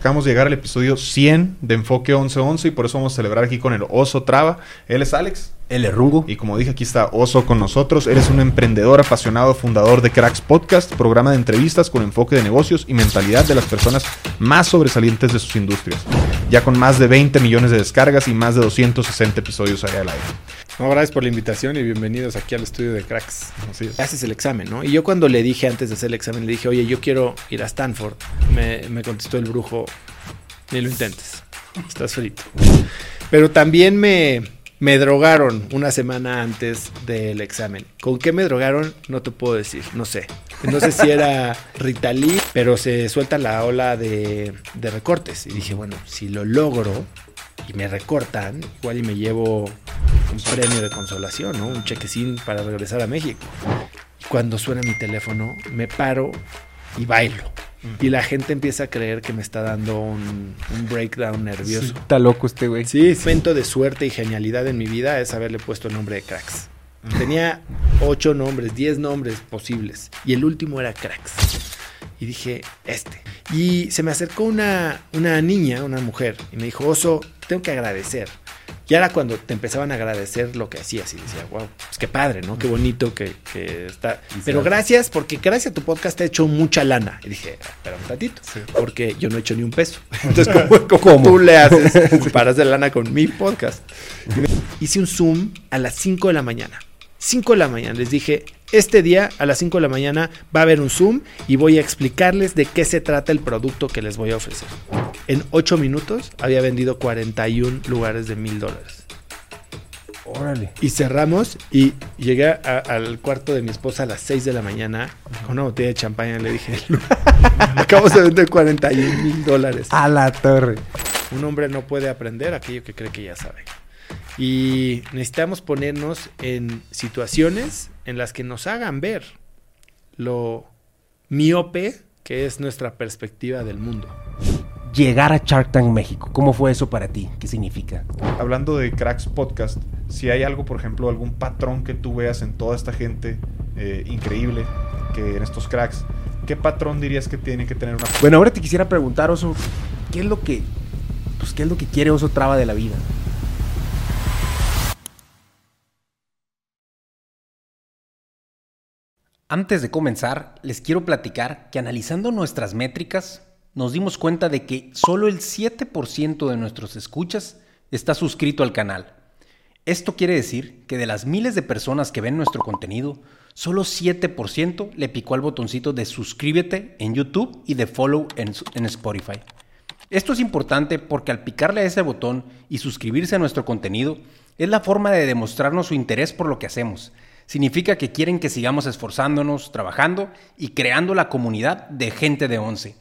Acabamos de llegar al episodio 100 de Enfoque 1111 y por eso vamos a celebrar aquí con el Oso Traba. Él es Alex. Él es Rungo. Y como dije, aquí está Oso con nosotros. Eres un emprendedor apasionado, fundador de Cracks Podcast, programa de entrevistas con enfoque de negocios y mentalidad de las personas más sobresalientes de sus industrias. Ya con más de 20 millones de descargas y más de 260 episodios allá al aire. No, gracias por la invitación y bienvenidos aquí al estudio de Cracks. Es. Haces el examen, ¿no? Y yo cuando le dije antes de hacer el examen, le dije, oye, yo quiero ir a Stanford, me, me contestó el brujo, ni lo intentes, estás frito. Pero también me, me drogaron una semana antes del examen. ¿Con qué me drogaron? No te puedo decir, no sé. No sé si era Ritalin, pero se suelta la ola de, de recortes. Y dije, bueno, si lo logro y me recortan, igual y me llevo un premio de consolación, ¿no? Un chequecín para regresar a México. Cuando suena mi teléfono, me paro y bailo. Y la gente empieza a creer que me está dando un, un breakdown nervioso. Está loco este güey. Sí, sí. momento de suerte y genialidad en mi vida es haberle puesto el nombre de Cracks. Tenía ocho nombres, diez nombres posibles. Y el último era Cracks. Y dije, este. Y se me acercó una, una niña, una mujer, y me dijo, Oso, tengo que agradecer. Y era cuando te empezaban a agradecer lo que hacías. Y decía, wow, pues qué padre, ¿no? Qué bonito que, que está. Pero gracias, porque gracias a tu podcast te he hecho mucha lana. Y dije, espera un ratito, porque yo no he hecho ni un peso. Entonces, ¿cómo, cómo tú le haces para hacer lana con mi podcast? Y me- Hice un Zoom a las 5 de la mañana. 5 de la mañana. Les dije, este día a las 5 de la mañana va a haber un Zoom y voy a explicarles de qué se trata el producto que les voy a ofrecer. En 8 minutos había vendido 41 lugares de mil dólares. Órale. Y cerramos y llegué a- al cuarto de mi esposa a las 6 de la mañana con una botella de champaña. Le dije, acabamos de vender 41 mil dólares. A la torre. Un hombre no puede aprender aquello que cree que ya sabe. Y necesitamos ponernos en situaciones en las que nos hagan ver lo miope que es nuestra perspectiva del mundo. Llegar a Shark Tank México. ¿Cómo fue eso para ti? ¿Qué significa? Hablando de Cracks Podcast, si hay algo, por ejemplo, algún patrón que tú veas en toda esta gente eh, increíble que en estos cracks, ¿qué patrón dirías que tiene que tener una Bueno, ahora te quisiera preguntar, Oso, ¿qué es lo que, pues, qué es lo que quiere Oso Traba de la vida? Antes de comenzar, les quiero platicar que analizando nuestras métricas, nos dimos cuenta de que solo el 7% de nuestros escuchas está suscrito al canal. Esto quiere decir que de las miles de personas que ven nuestro contenido, solo 7% le picó al botoncito de suscríbete en YouTube y de follow en, en Spotify. Esto es importante porque al picarle a ese botón y suscribirse a nuestro contenido es la forma de demostrarnos su interés por lo que hacemos. Significa que quieren que sigamos esforzándonos, trabajando y creando la comunidad de gente de 11.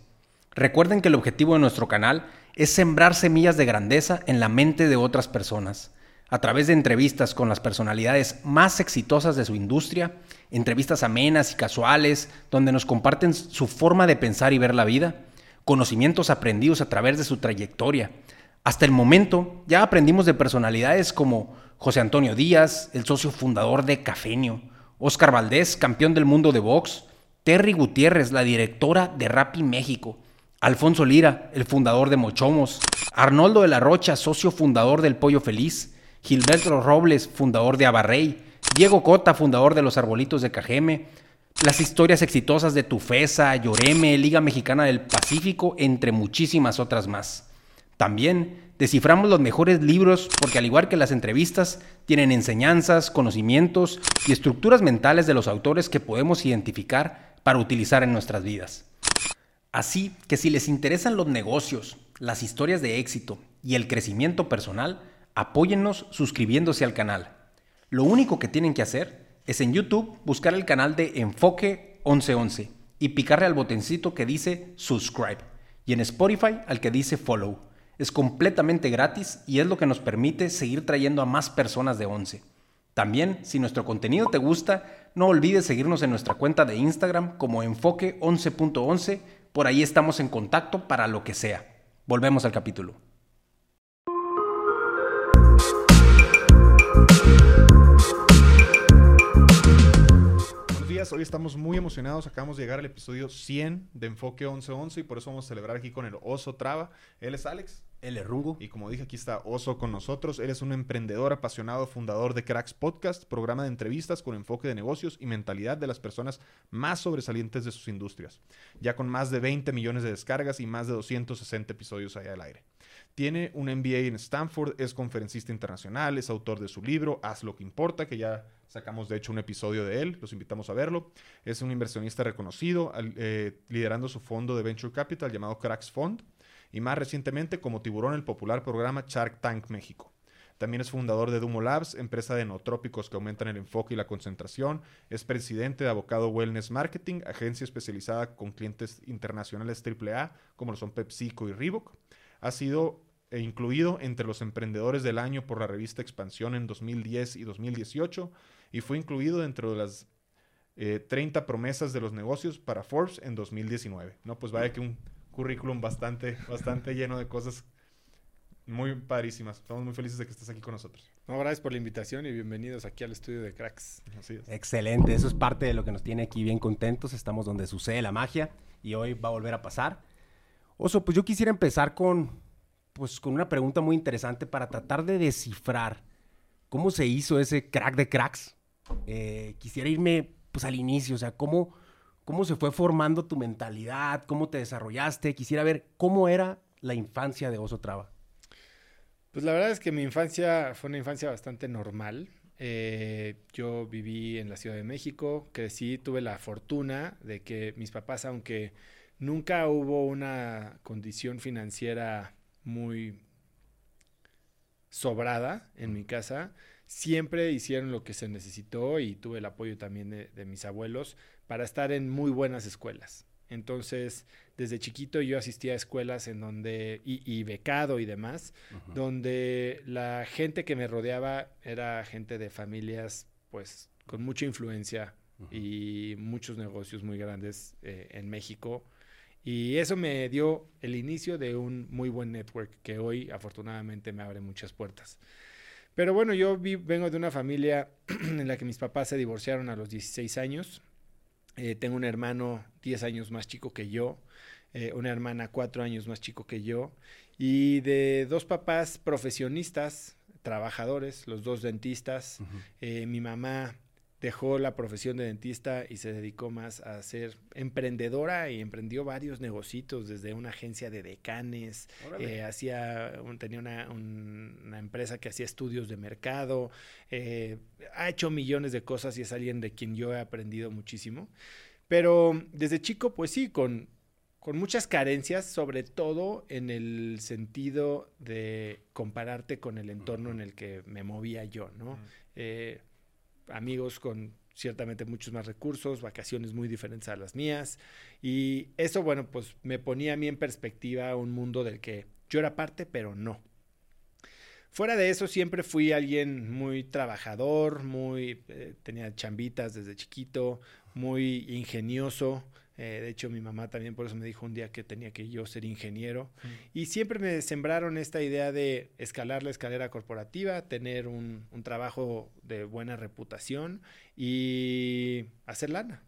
Recuerden que el objetivo de nuestro canal es sembrar semillas de grandeza en la mente de otras personas. A través de entrevistas con las personalidades más exitosas de su industria, entrevistas amenas y casuales, donde nos comparten su forma de pensar y ver la vida, conocimientos aprendidos a través de su trayectoria. Hasta el momento ya aprendimos de personalidades como José Antonio Díaz, el socio fundador de Cafenio, Oscar Valdés, campeón del mundo de box, Terry Gutiérrez, la directora de Rappi México, Alfonso Lira, el fundador de Mochomos, Arnoldo de la Rocha, socio fundador del Pollo Feliz, Gilberto Robles, fundador de Abarrey, Diego Cota, fundador de Los Arbolitos de Cajeme, las historias exitosas de Tufesa, Lloreme, Liga Mexicana del Pacífico, entre muchísimas otras más. También desciframos los mejores libros porque al igual que las entrevistas, tienen enseñanzas, conocimientos y estructuras mentales de los autores que podemos identificar para utilizar en nuestras vidas. Así que si les interesan los negocios, las historias de éxito y el crecimiento personal, apóyennos suscribiéndose al canal. Lo único que tienen que hacer es en YouTube buscar el canal de Enfoque 1111 y picarle al botoncito que dice subscribe y en Spotify al que dice follow. Es completamente gratis y es lo que nos permite seguir trayendo a más personas de 11. También, si nuestro contenido te gusta, no olvides seguirnos en nuestra cuenta de Instagram como enfoque 11.11. Por ahí estamos en contacto para lo que sea. Volvemos al capítulo. días. Hoy estamos muy emocionados. Acabamos de llegar al episodio 100 de Enfoque 1111 y por eso vamos a celebrar aquí con el Oso Traba. Él es Alex. Él es Rungo. Y como dije, aquí está Oso con nosotros. Él es un emprendedor apasionado, fundador de Cracks Podcast, programa de entrevistas con enfoque de negocios y mentalidad de las personas más sobresalientes de sus industrias. Ya con más de 20 millones de descargas y más de 260 episodios allá al aire. Tiene un MBA en Stanford, es conferencista internacional, es autor de su libro Haz lo que importa, que ya sacamos de hecho un episodio de él, los invitamos a verlo. Es un inversionista reconocido, eh, liderando su fondo de Venture Capital llamado Cracks Fund y más recientemente como tiburón el popular programa Shark Tank México. También es fundador de Dumo Labs, empresa de nootrópicos que aumentan el enfoque y la concentración. Es presidente de Abocado Wellness Marketing, agencia especializada con clientes internacionales AAA, como lo son PepsiCo y Reebok. Ha sido e incluido entre los emprendedores del año por la revista Expansión en 2010 y 2018 y fue incluido dentro de las 30 eh, promesas de los negocios para Forbes en 2019. No, pues vaya que un currículum bastante, bastante lleno de cosas muy padrísimas. Estamos muy felices de que estés aquí con nosotros. No, gracias por la invitación y bienvenidos aquí al estudio de Cracks. Así es. Excelente, eso es parte de lo que nos tiene aquí bien contentos. Estamos donde sucede la magia y hoy va a volver a pasar. Oso, pues yo quisiera empezar con, pues, con una pregunta muy interesante para tratar de descifrar cómo se hizo ese crack de cracks. Eh, quisiera irme pues al inicio, o sea, cómo ¿Cómo se fue formando tu mentalidad? ¿Cómo te desarrollaste? Quisiera ver cómo era la infancia de Oso Traba. Pues la verdad es que mi infancia fue una infancia bastante normal. Eh, yo viví en la Ciudad de México, crecí, tuve la fortuna de que mis papás, aunque nunca hubo una condición financiera muy sobrada en mi casa, siempre hicieron lo que se necesitó y tuve el apoyo también de, mis abuelos para estar en muy buenas escuelas. Entonces, desde chiquito yo asistía a escuelas en donde, y, becado y demás, donde la gente que me rodeaba era gente de familias, pues, con mucha influencia y muchos negocios muy grandes eh, en México. Y eso me dio el inicio de un muy buen network que hoy afortunadamente me abre muchas puertas. Pero bueno, yo vengo de una familia en la que mis papás se divorciaron a los 16 años. Eh, tengo un hermano 10 años más chico que yo, eh, una hermana 4 años más chico que yo, y de dos papás profesionistas, trabajadores, los dos dentistas. Eh, mi mamá dejó la profesión de dentista y se dedicó más a ser emprendedora y emprendió varios negocios desde una agencia de decanes, eh, hacía tenía una, una, empresa que hacía estudios de mercado, eh, ha hecho millones de cosas y es alguien de quien yo he aprendido muchísimo. Pero desde chico, pues sí, con, con muchas carencias, sobre todo en el sentido de compararte con el entorno en el que me movía yo, ¿no? amigos con ciertamente muchos más recursos, vacaciones muy diferentes a las mías. Y eso, bueno, pues me ponía a mí en perspectiva un mundo del que yo era parte, pero no. Fuera de eso, siempre fui alguien muy trabajador, muy eh, tenía chambitas desde chiquito, muy ingenioso. Eh, de hecho, mi mamá también por eso me dijo un día que tenía que yo ser ingeniero. Y siempre me sembraron esta idea de escalar la escalera corporativa, tener un, un trabajo de buena reputación y hacer lana.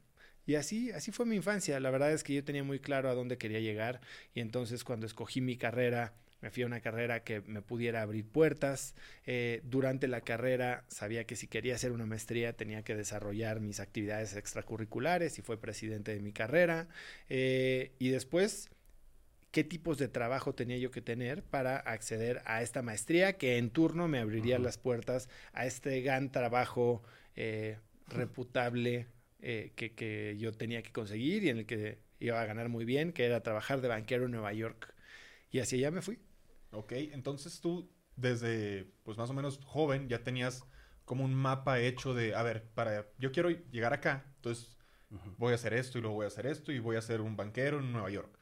Y así, así fue mi infancia. La verdad es que yo tenía muy claro a dónde quería llegar. Y entonces cuando escogí mi carrera, me fui a una carrera que me pudiera abrir puertas. Eh, durante la carrera sabía que si quería hacer una maestría tenía que desarrollar mis actividades extracurriculares y fue presidente de mi carrera. Eh, y después, qué tipos de trabajo tenía yo que tener para acceder a esta maestría que en turno me abriría las puertas a este gran trabajo eh, reputable que, que yo tenía que conseguir y en el que iba a ganar muy bien, que era trabajar de banquero en Nueva York. Y hacia allá me fui. Ok, entonces tú desde pues más o menos joven ya tenías como un mapa hecho de, a ver, para yo quiero llegar acá, entonces voy a hacer esto y luego voy a hacer esto y voy a ser un banquero en Nueva York.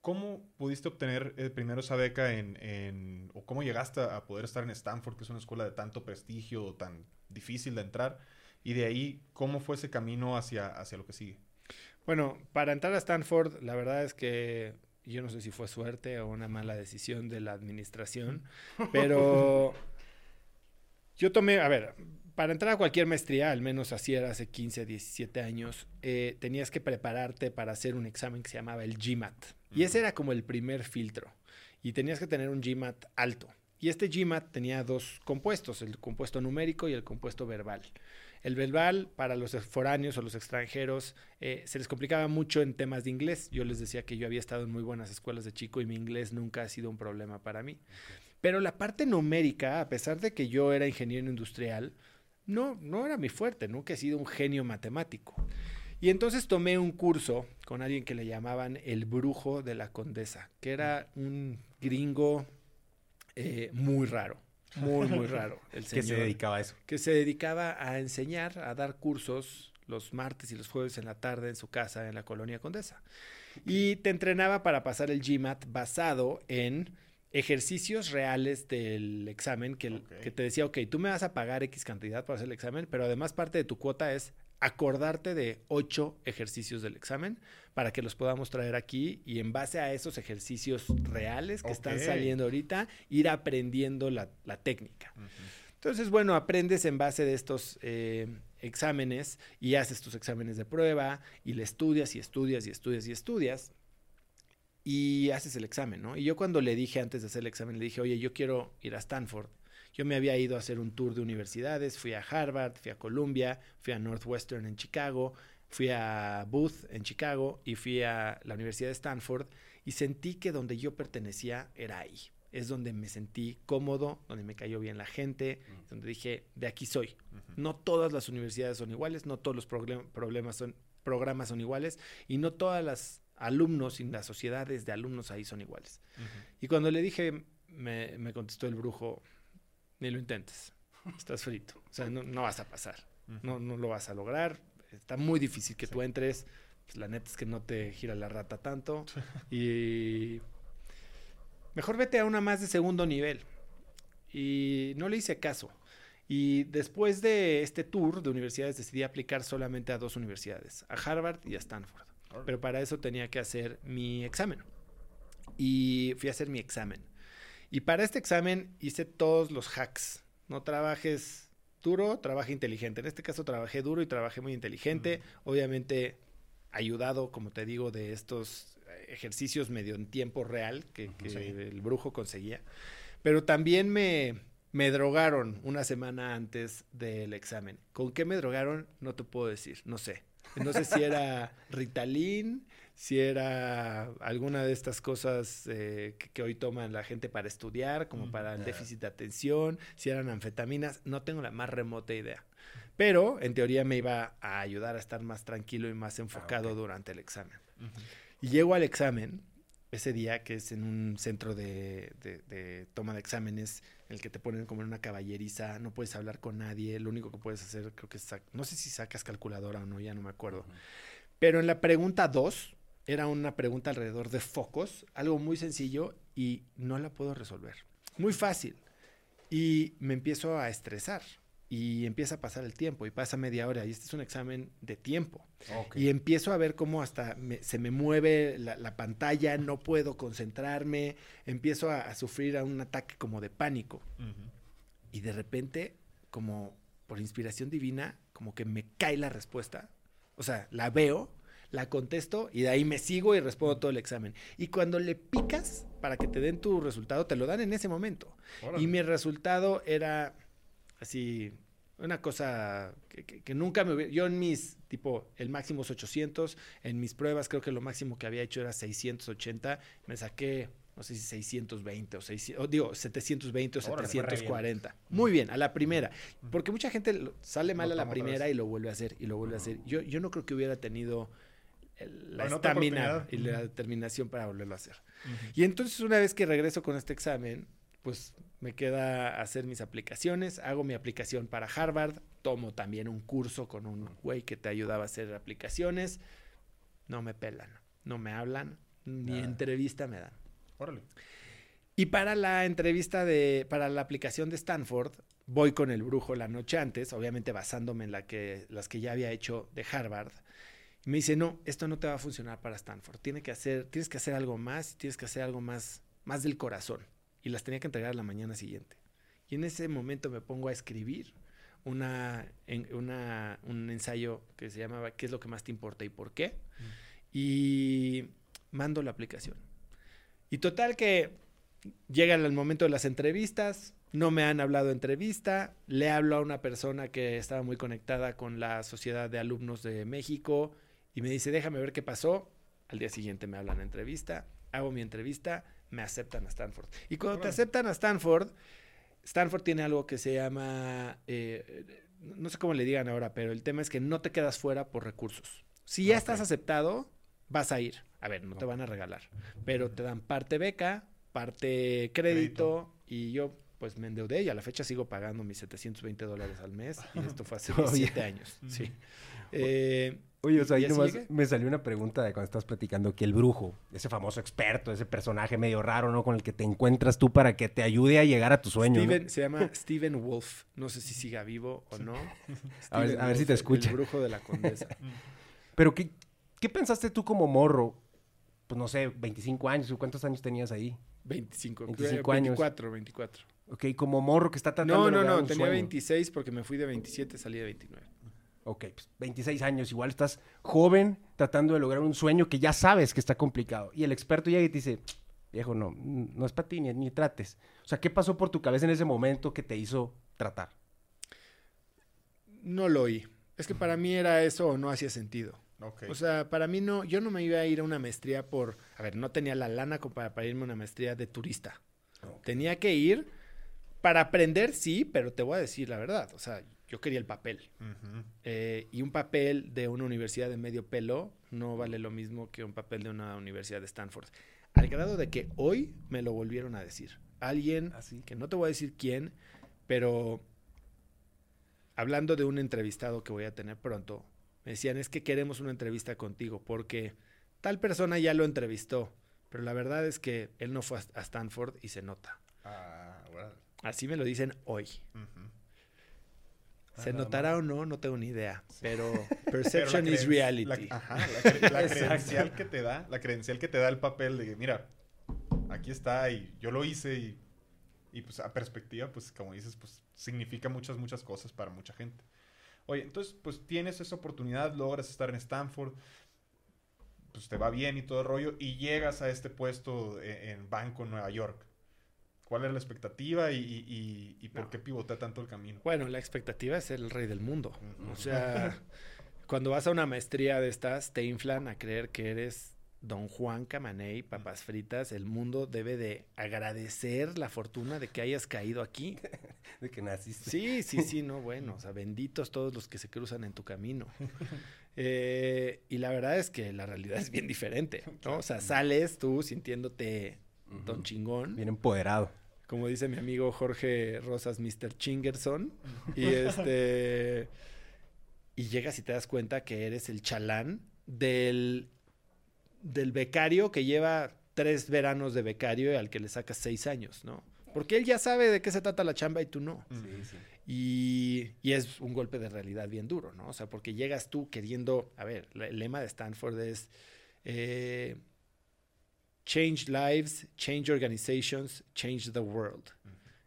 ¿Cómo pudiste obtener eh, primero esa beca en, en, o cómo llegaste a poder estar en Stanford, que es una escuela de tanto prestigio, tan difícil de entrar? Y de ahí, ¿cómo fue ese camino hacia, hacia lo que sigue? Bueno, para entrar a Stanford, la verdad es que yo no sé si fue suerte o una mala decisión de la administración, pero yo tomé, a ver, para entrar a cualquier maestría, al menos así era hace 15, 17 años, eh, tenías que prepararte para hacer un examen que se llamaba el GMAT. Y ese era como el primer filtro. Y tenías que tener un GMAT alto. Y este GMAT tenía dos compuestos, el compuesto numérico y el compuesto verbal. El verbal, para los foráneos o los extranjeros, eh, se les complicaba mucho en temas de inglés. Yo les decía que yo había estado en muy buenas escuelas de chico y mi inglés nunca ha sido un problema para mí. Pero la parte numérica, a pesar de que yo era ingeniero industrial, no, no era mi fuerte, nunca he sido un genio matemático. Y entonces tomé un curso con alguien que le llamaban el brujo de la condesa, que era un gringo eh, muy raro, muy, muy raro. El ¿Qué se dedicaba a eso? Que se dedicaba a enseñar, a dar cursos los martes y los jueves en la tarde en su casa en la colonia Condesa. Y te entrenaba para pasar el GMAT basado en ejercicios reales del examen que, que te decía, ok, tú me vas a pagar X cantidad para hacer el examen, pero además parte de tu cuota es acordarte de ocho ejercicios del examen para que los podamos traer aquí y en base a esos ejercicios reales que están saliendo ahorita, ir aprendiendo la, la técnica. Entonces, bueno, aprendes en base de estos eh, exámenes y haces tus exámenes de prueba y le estudias y estudias y estudias y estudias y haces el examen, ¿no? Y yo cuando le dije antes de hacer el examen, le dije, oye, yo quiero ir a Stanford. Yo me había ido a hacer un tour de universidades, fui a Harvard, fui a Columbia, fui a Northwestern en Chicago, fui a Booth en Chicago y fui a la Universidad de Stanford y sentí que donde yo pertenecía era ahí. Es donde me sentí cómodo, donde me cayó bien la gente, donde dije, de aquí soy. No todas las universidades son iguales, no todos los problemas son, programas son iguales y no todas las alumnos y las sociedades de alumnos ahí son iguales. Y cuando le dije, me, me contestó el brujo, ni lo intentes, estás frito, o sea, no, no vas a pasar, no, no lo vas a lograr, está muy difícil que tú entres, pues, la neta es que no te gira la rata tanto y mejor vete a una más de segundo nivel. Y no le hice caso. Y después de este tour de universidades decidí aplicar solamente a dos universidades, a Harvard y a Stanford. Pero para eso tenía que hacer mi examen. Y fui a hacer mi examen. Y para este examen hice todos los hacks. No trabajes duro, trabaja inteligente. En este caso trabajé duro y trabajé muy inteligente. Obviamente ayudado, como te digo, de estos eh, ejercicios medio en tiempo real que, que Sí. el brujo conseguía. Pero también me, me drogaron una semana antes del examen. ¿Con qué me drogaron? No te puedo decir, no sé. No sé si era Ritalin, si era alguna de estas cosas eh, que, que hoy toman la gente para estudiar, como para el déficit de atención, si eran anfetaminas, no tengo la más remota idea. Pero en teoría me iba a ayudar a estar más tranquilo y más enfocado durante el examen. Y llego al examen ese día, que es en un centro de, de- de toma de exámenes, en el que te ponen como en una caballeriza, no puedes hablar con nadie, lo único que puedes hacer creo que es, no sé si sacas calculadora o no, ya no me acuerdo. Pero en la pregunta 2, era una pregunta alrededor de focos, algo muy sencillo y no la puedo resolver. Muy fácil. Y me empiezo a estresar. Y empieza a pasar el tiempo y pasa media hora y este es un examen de tiempo. Y empiezo a ver cómo hasta me- se me mueve la, la pantalla, no puedo concentrarme, empiezo a, a sufrir a un ataque como de pánico. Y de repente, como por inspiración divina, como que me cae la respuesta. O sea, la veo, la contesto y de ahí me sigo y respondo todo el examen. Y cuando le picas para que te den tu resultado, te lo dan en ese momento. Órale. Y mi resultado era así, una cosa que, que- que nunca me hubiera... Yo en mis, tipo, el máximo es 800, en mis pruebas creo que lo máximo que había hecho era 680, me saqué, no sé si 620 o, 600, o digo, 720 o Órale, fue re 740. Muy bien, a la primera. Porque mucha gente sale mal a la primera y lo vuelve a hacer y lo vuelve a hacer. Yo, yo no creo que hubiera tenido el- la estamina y la determinación para volverlo a hacer. Y entonces una vez que regreso con este examen, pues me queda hacer mis aplicaciones, hago mi aplicación para Harvard, tomo también un curso con un güey que te ayudaba a hacer aplicaciones, no me pelan, no me hablan, ni Nada. entrevista me dan. Órale. Y para la entrevista de, para la aplicación de Stanford, voy con el brujo la noche antes, obviamente basándome en la que, las que ya había hecho de Harvard. Me dice, no, esto no te va a funcionar para Stanford. Tiene que hacer, tienes que hacer algo más, tienes que hacer algo más, más del corazón. Y las tenía que entregar la mañana siguiente. Y en ese momento me pongo a escribir una, en- una- un ensayo que se llamaba ¿Qué es lo que más te importa y por qué? Y mando la aplicación. Y total que llega el momento de las entrevistas, no me han hablado de entrevista, le hablo a una persona que estaba muy conectada con la Sociedad de Alumnos de México y me dice, déjame ver qué pasó. Al día siguiente me hablan a entrevista, hago mi entrevista, me aceptan a Stanford. Y cuando te aceptan a Stanford, Stanford tiene algo que se llama, eh, no sé cómo le digan ahora, pero el tema es que no te quedas fuera por recursos. Si ya Ok. estás aceptado, vas a ir. A ver, no te van a regalar, pero te dan parte beca, parte crédito, y yo pues me endeudé y a la fecha sigo pagando mis 720 dólares al mes y esto fue hace Todavía. 17 años. Sí. Eh, Oye, o sea, ¿Y ahí nomás llegué? me salió una pregunta de cuando estás platicando que el brujo, ese famoso experto, ese personaje medio raro, ¿no? Con el que te encuentras tú para que te ayude a llegar a tu sueño. ¿no? Steven, se llama Steven Wolf. No sé si siga vivo o no. A ver- Steven a ver si te escucha. El brujo de la condesa. Pero, ¿qué, ¿qué pensaste tú como morro? Pues no sé, 25 años, ¿o ¿cuántos años tenías ahí? 25, 25 años. 24, 24. Ok, como morro que está tratando No, de no, no, un tenía sueño. 26 porque me fui de 27, salí de 29. Ok, pues 26 años, igual estás joven tratando de lograr un sueño que ya sabes que está complicado. Y el experto llega y te dice, viejo, no, no es para ti, ni, ni trates. O sea, ¿qué pasó por tu cabeza en ese momento que te hizo tratar? No lo oí. Es que para mí era eso o no hacía sentido. Ok. O sea, para mí no, yo no me iba a ir a una maestría por, a ver, no tenía la lana como para, para irme a una maestría de turista. Tenía que ir para aprender, sí, pero te voy a decir la verdad. O sea, yo quería el papel. Eh, y un papel de una universidad de medio pelo no vale lo mismo que un papel de una universidad de Stanford. Al grado de que hoy me lo volvieron a decir. Alguien, Así. que no te voy a decir quién, pero hablando de un entrevistado que voy a tener pronto, me decían, es que queremos una entrevista contigo porque tal persona ya lo entrevistó, pero la verdad es que él no fue a Stanford y se nota. Ah. Así me lo dicen hoy. ¿Se Ah, notará o no? No tengo ni idea. Pero Pero perception is reality. La, ajá, la, cre- la Exacto. credencial que te da, la credencial que te da el papel de mira, aquí está y yo lo hice y, y pues a perspectiva, pues como dices, pues significa muchas, muchas cosas para mucha gente. Oye, entonces, pues tienes esa oportunidad, logras estar en Stanford, pues te va bien y todo el rollo, y llegas a este puesto e- en, banco en Nueva York. ¿Cuál era la expectativa y, y- y- y por No. qué pivotea tanto el camino? Bueno, la expectativa es ser el rey del mundo. O sea, cuando vas a una maestría de estas, te inflan a creer que eres Don Juan Camaney, papas fritas. El mundo debe de agradecer la fortuna de que hayas caído aquí. De que naciste. Sí, sí, sí, no, bueno, o sea, benditos todos los que se cruzan en tu camino. Eh, y la verdad es que la realidad es bien diferente, ¿no? O sea, sales tú sintiéndote Don chingón. Bien empoderado. como dice mi amigo Jorge Rosas, Mr. Chingerson. Y este. Y llegas y te das cuenta que eres el chalán del, del becario que lleva tres veranos de becario y al que le sacas seis años, ¿no? Porque él ya sabe de qué se trata la chamba y tú no. Sí, sí. Y, y es un golpe de realidad bien duro, ¿no? O sea, porque llegas tú queriendo, a ver, el lema de Stanford es eh, Change lives, change organizations, change the world.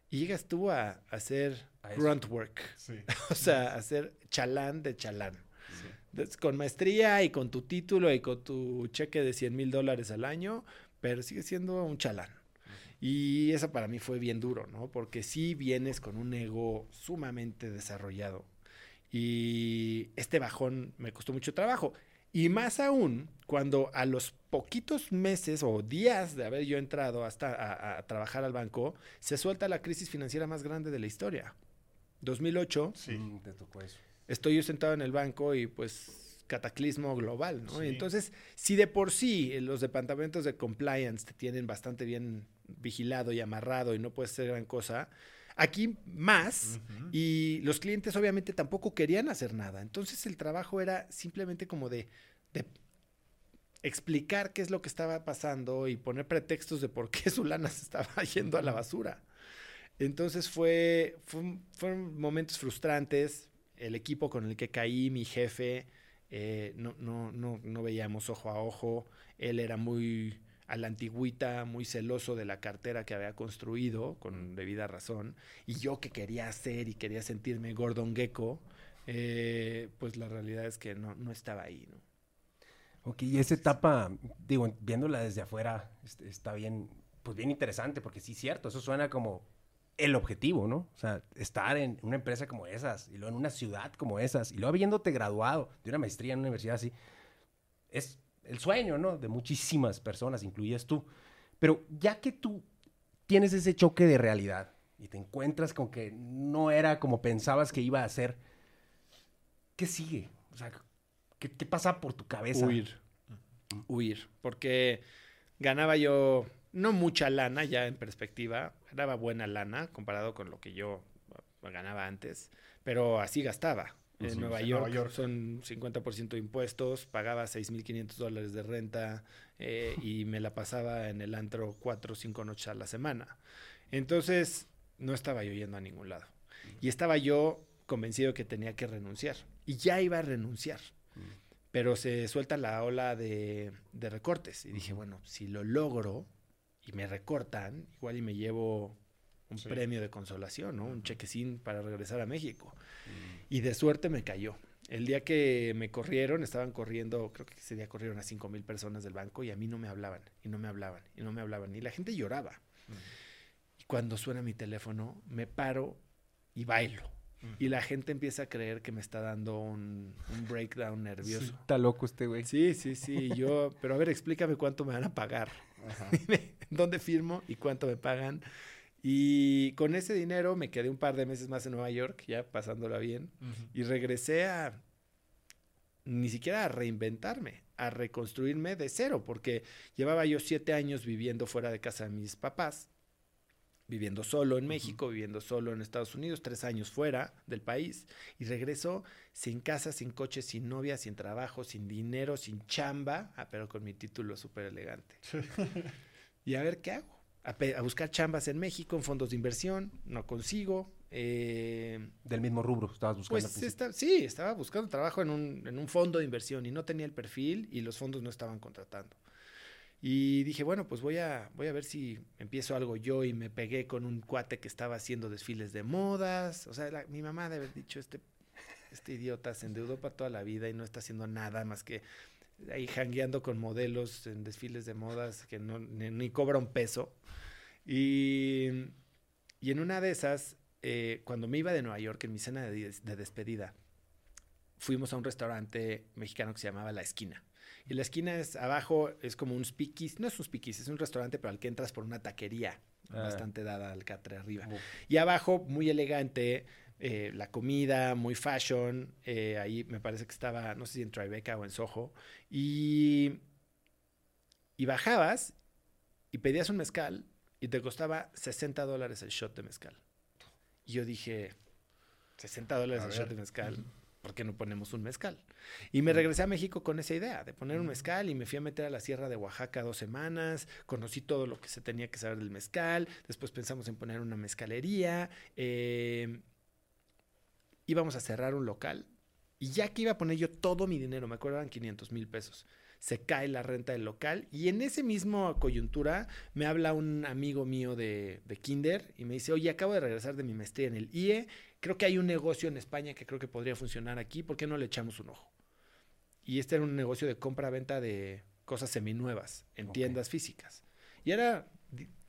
Y llegas tú a, a hacer A grunt work, Sí, o sea, a hacer chalán de chalán. sí. Con maestría y con tu título y con tu cheque de 100 mil dólares al año, pero sigue siendo un chalán. Y eso para mí fue bien duro, ¿no? Porque sí vienes con un ego sumamente desarrollado. Y este bajón me costó mucho trabajo. Y más aún cuando a los poquitos meses o días de haber yo entrado hasta a, a trabajar al banco, se suelta la crisis financiera más grande de la historia. 2008, Sí. Mm, te tocó eso. estoy yo sentado en el banco y pues cataclismo global, ¿no? Sí. Entonces, si de por sí eh, los departamentos de compliance te tienen bastante bien vigilado y amarrado y no puedes hacer gran cosa, aquí más y los clientes obviamente tampoco querían hacer nada. Entonces el trabajo era simplemente como de, de explicar qué es lo que estaba pasando y poner pretextos de por qué su lana se estaba yendo a la basura. Entonces fue, fueron momentos frustrantes. El equipo con el que caí, mi jefe, eh, no, no, no, no veíamos ojo a ojo. Él era muy a la antigüita, muy celoso de la cartera que había construido, con debida razón, y yo que quería hacer y quería sentirme Gordon Gecko, eh, pues la realidad es que no, no estaba ahí, ¿no? Ok, y esa etapa, digo, viéndola desde afuera, este, está bien, pues bien interesante, porque sí es cierto, eso suena como el objetivo, ¿no? O sea, estar en una empresa como esas, y luego en una ciudad como esas, y luego habiéndote graduado de una maestría en una universidad así, es el sueño, ¿no? De muchísimas personas, incluidas tú. Pero ya que tú tienes ese choque de realidad y te encuentras con que no era como pensabas que iba a ser, ¿qué sigue? O sea, ¿qué, qué pasa por tu cabeza? Huir. Huir. Porque ganaba yo no mucha lana ya en perspectiva. Ganaba buena lana comparado con lo que yo ganaba antes. Pero así gastaba. En, Sí, Nueva, en York Nueva York. son 50% de impuestos, pagaba 6.500 dólares de renta eh, y me la pasaba en el antro cuatro o cinco noches a la semana. Entonces, no estaba yo yendo a ningún lado. Y estaba yo convencido que tenía que renunciar. Y ya iba a renunciar. Pero se suelta la ola de, de recortes. Y dije, bueno, si lo logro y me recortan, igual y me llevo un Sí. premio de consolación, ¿no? Un chequecín para regresar a México. Y de suerte me cayó. El día que me corrieron, estaban corriendo, creo que ese día corrieron a cinco mil personas del banco y a mí no me hablaban, y no me hablaban, y no me hablaban. Y la gente lloraba. Y cuando suena mi teléfono, me paro y bailo. Y la gente empieza a creer que me está dando un, un breakdown nervioso. Está loco este güey. Sí, sí, sí. Yo, pero a ver, explícame cuánto me van a pagar. ¿Dónde firmo y cuánto me pagan? Y con ese dinero me quedé un par de meses más en Nueva York, ya pasándola bien. Y regresé a ni siquiera a reinventarme, a reconstruirme de cero, porque llevaba yo siete años viviendo fuera de casa de mis papás, viviendo solo en México, viviendo solo en Estados Unidos, tres años fuera del país, y regreso sin casa, sin coche, sin novia, sin trabajo, sin dinero, sin chamba, ah, pero con mi título súper elegante. y a ver qué hago. A, a buscar chambas en México, en fondos de inversión, no consigo. eh, Del mismo rubro, estabas buscando. pues sí, estaba buscando trabajo en un, en un fondo de inversión y no tenía el perfil y los fondos no estaban contratando. Y dije, bueno, pues voy a, voy a ver si empiezo algo yo y me pegué con un cuate que estaba haciendo desfiles de modas. O sea, la- mi mamá debe haber dicho, este, este idiota se endeudó para toda la vida y no está haciendo nada más que ahí jangueando con modelos en desfiles de modas que no, ni, ni cobra un peso. Y, y en una de esas, eh, cuando me iba de Nueva York en mi cena de, de despedida, fuimos a un restaurante mexicano que se llamaba La Esquina. Y la esquina es abajo, es como un speakeasy, no es un speakeasy, es un restaurante, pero al que entras por una taquería Ah. bastante dada al catre arriba. Uf. Y abajo, muy elegante, eh, la comida, muy fashion. eh, ahí me parece que estaba, no sé si en Tribeca o en Soho. Y, y bajabas y pedías un mezcal y te costaba 60 dólares el shot de mezcal. Y yo dije, 60 dólares el ver. shot de mezcal. ¿Por qué no ponemos un mezcal? Y me regresé a México con esa idea de poner un mezcal y me fui a meter a la Sierra de Oaxaca dos semanas, conocí todo lo que se tenía que saber del mezcal, después pensamos en poner una mezcalería, eh, íbamos a cerrar un local y ya que iba a poner yo todo mi dinero, me acuerdo eran 500 mil pesos, se cae la renta del local y en ese mismo coyuntura me habla un amigo mío de, de Kinder y me dice, oye, acabo de regresar de mi maestría en el IE, creo que hay un negocio en España que creo que podría funcionar aquí, ¿por qué no le echamos un ojo? Y este era un negocio de compra-venta de cosas seminuevas en tiendas físicas. Y era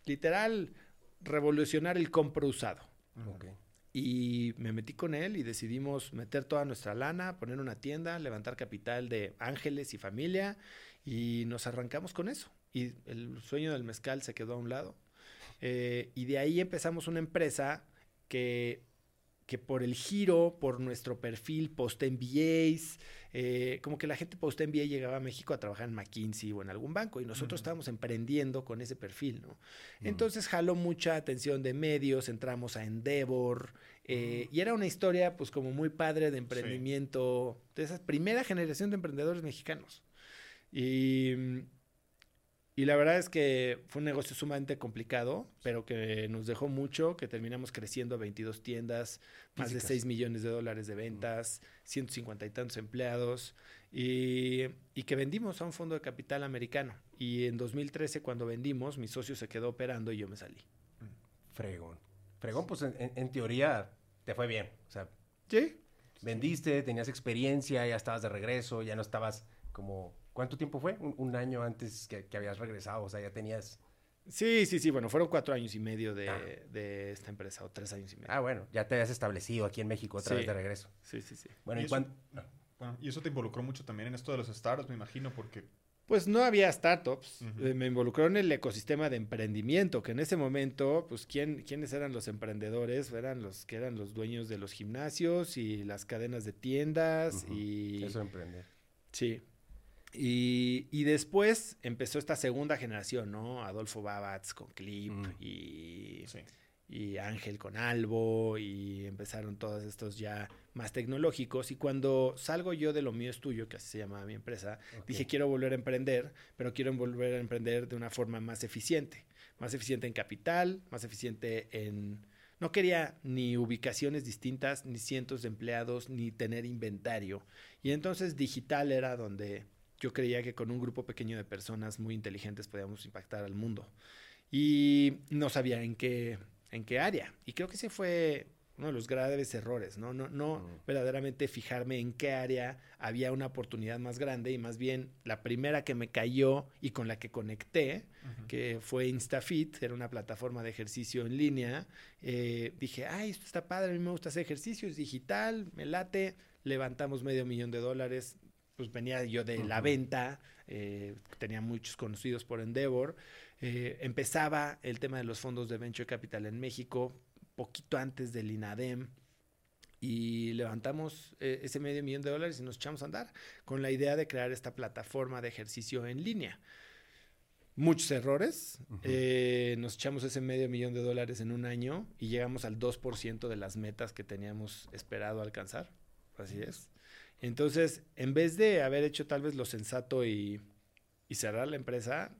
literal revolucionar el compro usado. Ok. Y me metí con él y decidimos meter toda nuestra lana, poner una tienda, levantar capital de ángeles y familia y nos arrancamos con eso. Y el sueño del mezcal se quedó a un lado. Eh, y de ahí empezamos una empresa que, que por el giro, por nuestro perfil post MBAs, eh, como que la gente post MBA llegaba a México a trabajar en McKinsey o en algún banco y nosotros estábamos emprendiendo con ese perfil, ¿no? Entonces jaló mucha atención de medios, entramos a Endeavor eh, y era una historia pues como muy padre de emprendimiento, de esa primera generación de emprendedores mexicanos. Y, y la verdad es que fue un negocio sumamente complicado, pero que nos dejó mucho, que terminamos creciendo a 22 tiendas, más de 6 millones de dólares de ventas, 150 y tantos empleados, y, y, que vendimos a un fondo de capital americano. Y en 2013, cuando vendimos, mi socio se quedó operando y yo me salí. Fregón. Fregón, pues en, en teoría te fue bien. O sea, sí. Vendiste, tenías experiencia, ya estabas de regreso, ya no estabas como ¿Cuánto tiempo fue? Un, año antes que, habías regresado, o sea, ya tenías... Sí, sí, sí, bueno, fueron cuatro años y medio de, ah. de, esta empresa, o tres años y medio. Ah, bueno, ya te habías establecido aquí en México otra vez de regreso. Sí, sí, sí. Bueno, ¿Y, eso, bueno, y eso te involucró mucho también en esto de los startups, me imagino, porque pues no había startups. Eh, me involucró en el ecosistema de emprendimiento, que en ese momento, pues, ¿quién, ¿quiénes eran los emprendedores? Eran los que eran los dueños de los gimnasios y las cadenas de tiendas y... Eso emprender. Sí. Y, después empezó esta segunda generación, ¿no? Adolfo Babatz con Clip mm. y, y Ángel con Albo y empezaron todos estos ya más tecnológicos. Y cuando salgo yo de lo mío es tuyo, que así se llamaba mi empresa, dije quiero volver a emprender, pero quiero volver a emprender de una forma más eficiente. Más eficiente en capital, más eficiente en... No quería ni ubicaciones distintas, ni cientos de empleados, ni tener inventario. Y entonces digital era donde yo creía que con un grupo pequeño de personas muy inteligentes podíamos impactar al mundo. Y no sabía en qué, en qué área. Y creo que ese fue uno de los graves errores, ¿no? No, no mm. verdaderamente fijarme en qué área había una oportunidad más grande y más bien la primera que me cayó y con la que conecté, que fue InstaFit, era una plataforma de ejercicio en línea. Eh, dije, ay, esto está padre, a mí me gusta hacer ejercicio, es digital, me late, levantamos medio millón de dólares, pues venía yo de la venta, eh, tenía muchos conocidos por Endeavor, eh, empezaba el tema de los fondos de Venture Capital en México, poquito antes del INADEM, y levantamos eh, ese medio millón de dólares y nos echamos a andar con la idea de crear esta plataforma de ejercicio en línea. Muchos errores, nos echamos ese medio millón de dólares en un año y llegamos al 2% de las metas que teníamos esperado alcanzar. Así es. Entonces, en vez de haber hecho tal vez lo sensato y, cerrar la empresa,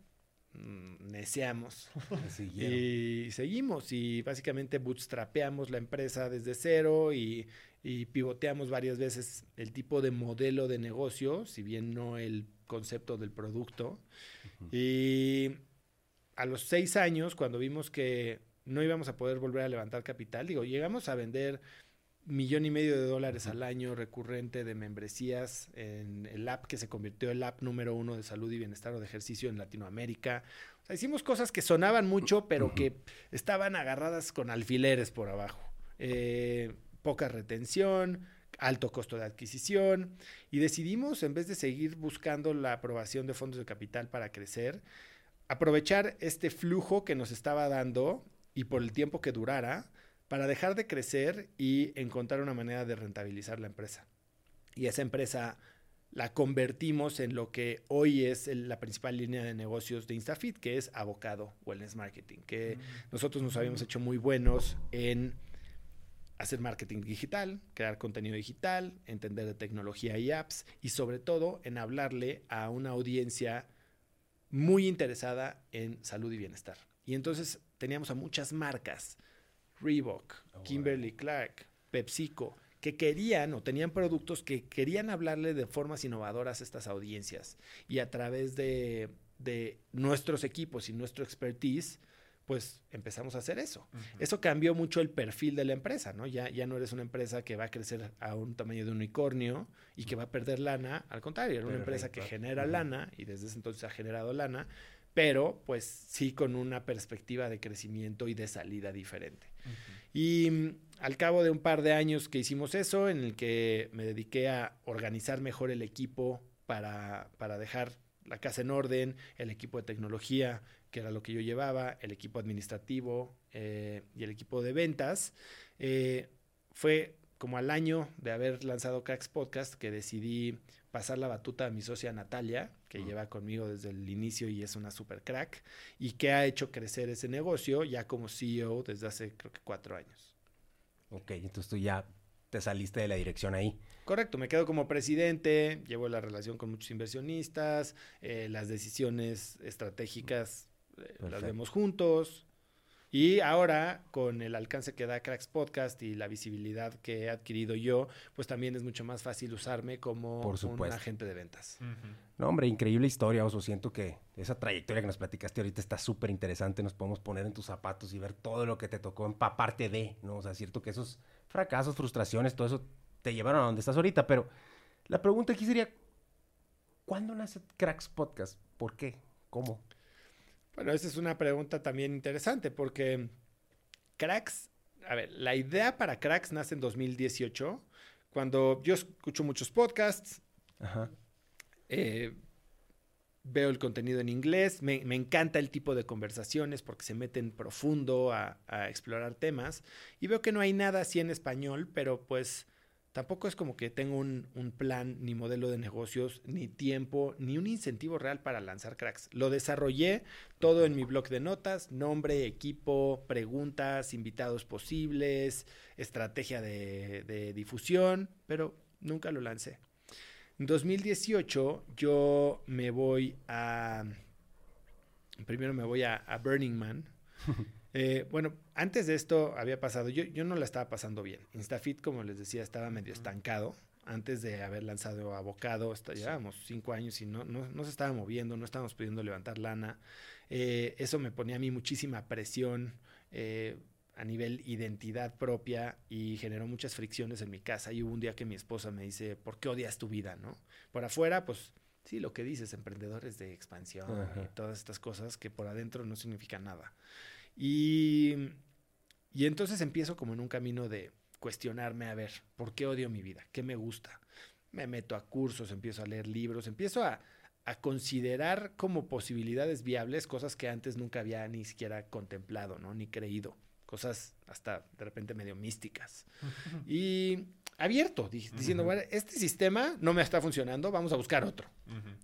mm, neceamos. y seguimos y básicamente bootstrapeamos la empresa desde cero y, pivoteamos varias veces el tipo de modelo de negocio, si bien no el concepto del producto. Y a los seis años, cuando vimos que no íbamos a poder volver a levantar capital, digo, llegamos a vender millón y medio de dólares al año recurrente de membresías en el app que se convirtió en el app número uno de salud y bienestar o de ejercicio en Latinoamérica. O sea, hicimos cosas que sonaban mucho, pero que estaban agarradas con alfileres por abajo. Eh, poca retención, alto costo de adquisición y decidimos, en vez de seguir buscando la aprobación de fondos de capital para crecer, aprovechar este flujo que nos estaba dando y por el tiempo que durara, para dejar de crecer y encontrar una manera de rentabilizar la empresa. Y esa empresa la convertimos en lo que hoy es la principal línea de negocios de InstaFit, que es Avocado Wellness Marketing, que mm. nosotros nos habíamos hecho muy buenos en hacer marketing digital, crear contenido digital, entender de tecnología y apps y sobre todo en hablarle a una audiencia muy interesada en salud y bienestar. Y entonces teníamos a muchas marcas Reebok, ah, Kimberly Clark, PepsiCo, que querían o tenían productos que querían hablarle de formas innovadoras a estas audiencias. Y a través de, nuestros equipos y nuestro expertise, pues empezamos a hacer eso. Eso cambió mucho el perfil de la empresa, ¿no? Ya, ya no eres una empresa que va a crecer a un tamaño de unicornio y que va a perder lana, al contrario, era una empresa que genera lana y desde ese entonces ha generado lana, pero pues sí con una perspectiva de crecimiento y de salida diferente. Y mm, al cabo de un par de años que hicimos eso, en el que me dediqué a organizar mejor el equipo para, para dejar la casa en orden, el equipo de tecnología, que era lo que yo llevaba, el equipo administrativo eh, y el equipo de ventas, eh, fue como al año de haber lanzado Cracks Podcast que decidí pasar la batuta a mi socia Natalia, que lleva conmigo desde el inicio y es una super crack, y que ha hecho crecer ese negocio ya como CEO desde hace creo que cuatro años. Ok, entonces tú ya te saliste de la dirección ahí. Correcto, me quedo como presidente, llevo la relación con muchos inversionistas, eh, las decisiones estratégicas eh, las vemos juntos. Y ahora, con el alcance que da Cracks Podcast y la visibilidad que he adquirido yo, pues también es mucho más fácil usarme como Por un agente de ventas. No, hombre, increíble historia, Oso. Siento que esa trayectoria que nos platicaste ahorita está súper interesante. Nos podemos poner en tus zapatos y ver todo lo que te tocó empaparte de, ¿no? O sea, cierto que esos fracasos, frustraciones, todo eso te llevaron a donde estás ahorita. Pero la pregunta aquí sería, ¿cuándo nace Cracks Podcast? ¿Por qué? ¿Cómo? Bueno, esa es una pregunta también interesante porque Cracks, a ver, la idea para Cracks nace en 2018, cuando yo escucho muchos podcasts, Ajá. eh, veo el contenido en inglés, me, me encanta el tipo de conversaciones porque se meten profundo a, a explorar temas y veo que no hay nada así en español, pero pues tampoco es como que tengo un, plan ni modelo de negocios, ni tiempo, ni un incentivo real para lanzar cracks. Lo desarrollé todo en mi blog de notas, nombre, equipo, preguntas, invitados posibles, estrategia de, de difusión, pero nunca lo lancé. En 2018 yo me voy a... Primero me voy a, a Burning Man. Eh, bueno, antes de esto había pasado, yo, yo no la estaba pasando bien. Instafit, como les decía, estaba medio estancado. Antes de haber lanzado Avocado, hasta, llevábamos cinco años y no, no, no se estaba moviendo, no estábamos pudiendo levantar lana. Eh, eso me ponía a mí muchísima presión. eh, a nivel identidad propia y generó muchas fricciones en mi casa. Y hubo un día que mi esposa me dice, ¿por qué odias tu vida? ¿no? Por afuera, pues sí, lo que dices, emprendedores de expansión Ajá. y todas estas cosas que por adentro no significan nada. Y, y entonces empiezo como en un camino de cuestionarme, a ver, ¿por qué odio mi vida? ¿Qué me gusta? Me meto a cursos, empiezo a leer libros, empiezo a, a considerar como posibilidades viables cosas que antes nunca había ni siquiera contemplado, ¿no? Ni creído. Cosas hasta de repente medio místicas. Y abierto, di- diciendo, bueno, este sistema no me está funcionando, vamos a buscar otro.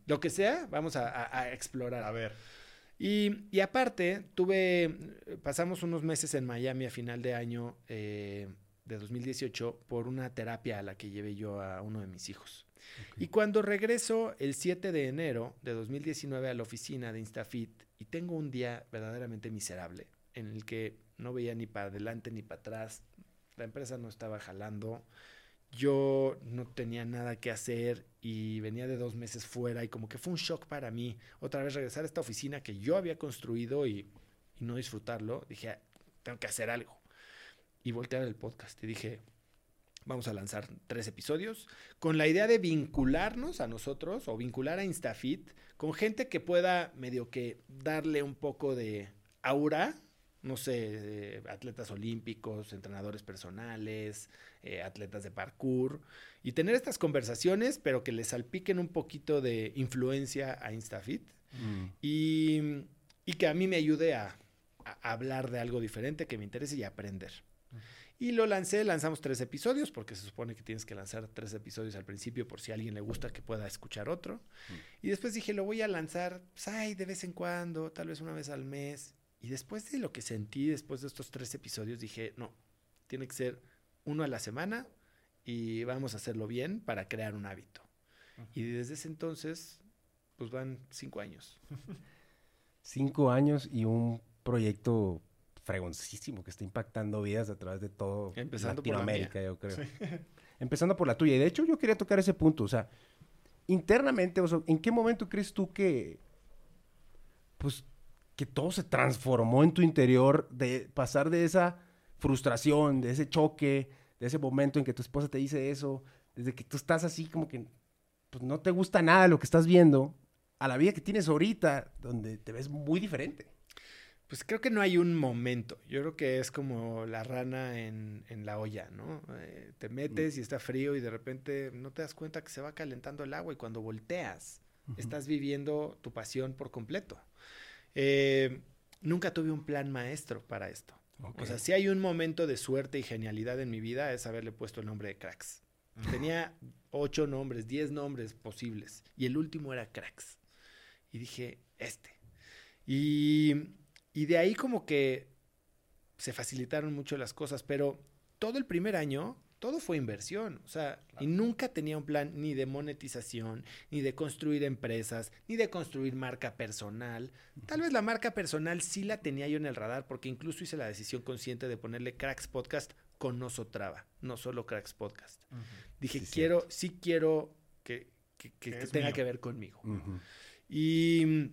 Lo que sea, vamos a, a- a explorar. A ver. Y, y aparte, tuve, pasamos unos meses en Miami a final de año eh, de 2018 por una terapia a la que llevé yo a uno de mis hijos. Y cuando regreso el 7 de enero de 2019 a la oficina de Instafit y tengo un día verdaderamente miserable en el que no veía ni para adelante ni para atrás, la empresa no estaba jalando, yo no tenía nada que hacer y venía de dos meses fuera y como que fue un shock para mí otra vez regresar a esta oficina que yo había construido y, no disfrutarlo. Dije, "Ah, tengo que hacer algo. Y volteé a ver el podcast y dije, vamos a lanzar tres episodios con la idea de vincularnos a nosotros o vincular a Instafit con gente que pueda medio que darle un poco de aura no sé, eh, atletas olímpicos, entrenadores personales, eh, atletas de parkour, y tener estas conversaciones, pero que les salpiquen un poquito de influencia a Instafit Mm. y, y que a mí me ayude a, a hablar de algo diferente que me interese y aprender. Y lo lancé, lanzamos tres episodios, porque se supone que tienes que lanzar tres episodios al principio por si a alguien le gusta que pueda escuchar otro. Y después dije, lo voy a lanzar, pues, ay, de vez en cuando, tal vez una vez al mes. Y después de lo que sentí, después de estos tres episodios, dije, no, tiene que ser uno a la semana y vamos a hacerlo bien para crear un hábito. Y desde ese entonces, pues van cinco años. Cinco años y un proyecto fregoncísimo que está impactando vidas a través de todo Empezando por la Latinoamérica, yo creo. Empezando por la tuya. Y de hecho yo quería tocar ese punto. O sea, internamente, o sea, ¿en qué momento crees tú que, pues, que todo se transformó en tu interior de pasar de esa frustración, de ese choque, de ese momento en que tu esposa te dice eso, desde que tú estás así como que, pues, no te gusta nada lo que estás viendo, a la vida que tienes ahorita, donde te ves muy diferente. Pues creo que no hay un momento. Yo creo que es como la rana en, en la olla, ¿no? Eh, te metes y está frío y de repente no te das cuenta que se va calentando el agua y cuando volteas estás viviendo tu pasión por completo. Eh, nunca tuve un plan maestro para esto. Ok. O sea, si hay un momento de suerte y genialidad en mi vida es haberle puesto el nombre de Cracks. Tenía ocho nombres, diez nombres posibles y el último era Cracks. Y dije, este. Y, y de ahí como que se facilitaron mucho las cosas, pero todo el primer año, todo fue inversión. O sea, y nunca tenía un plan ni de monetización, ni de construir empresas, ni de construir marca personal. Tal vez la marca personal sí la tenía yo en el radar, porque incluso hice la decisión consciente de ponerle Cracks Podcast con Nosotrava, no solo Cracks Podcast. Dije, quiero, sí quiero que, que- que- Que que es tenga mío. que ver conmigo. Y,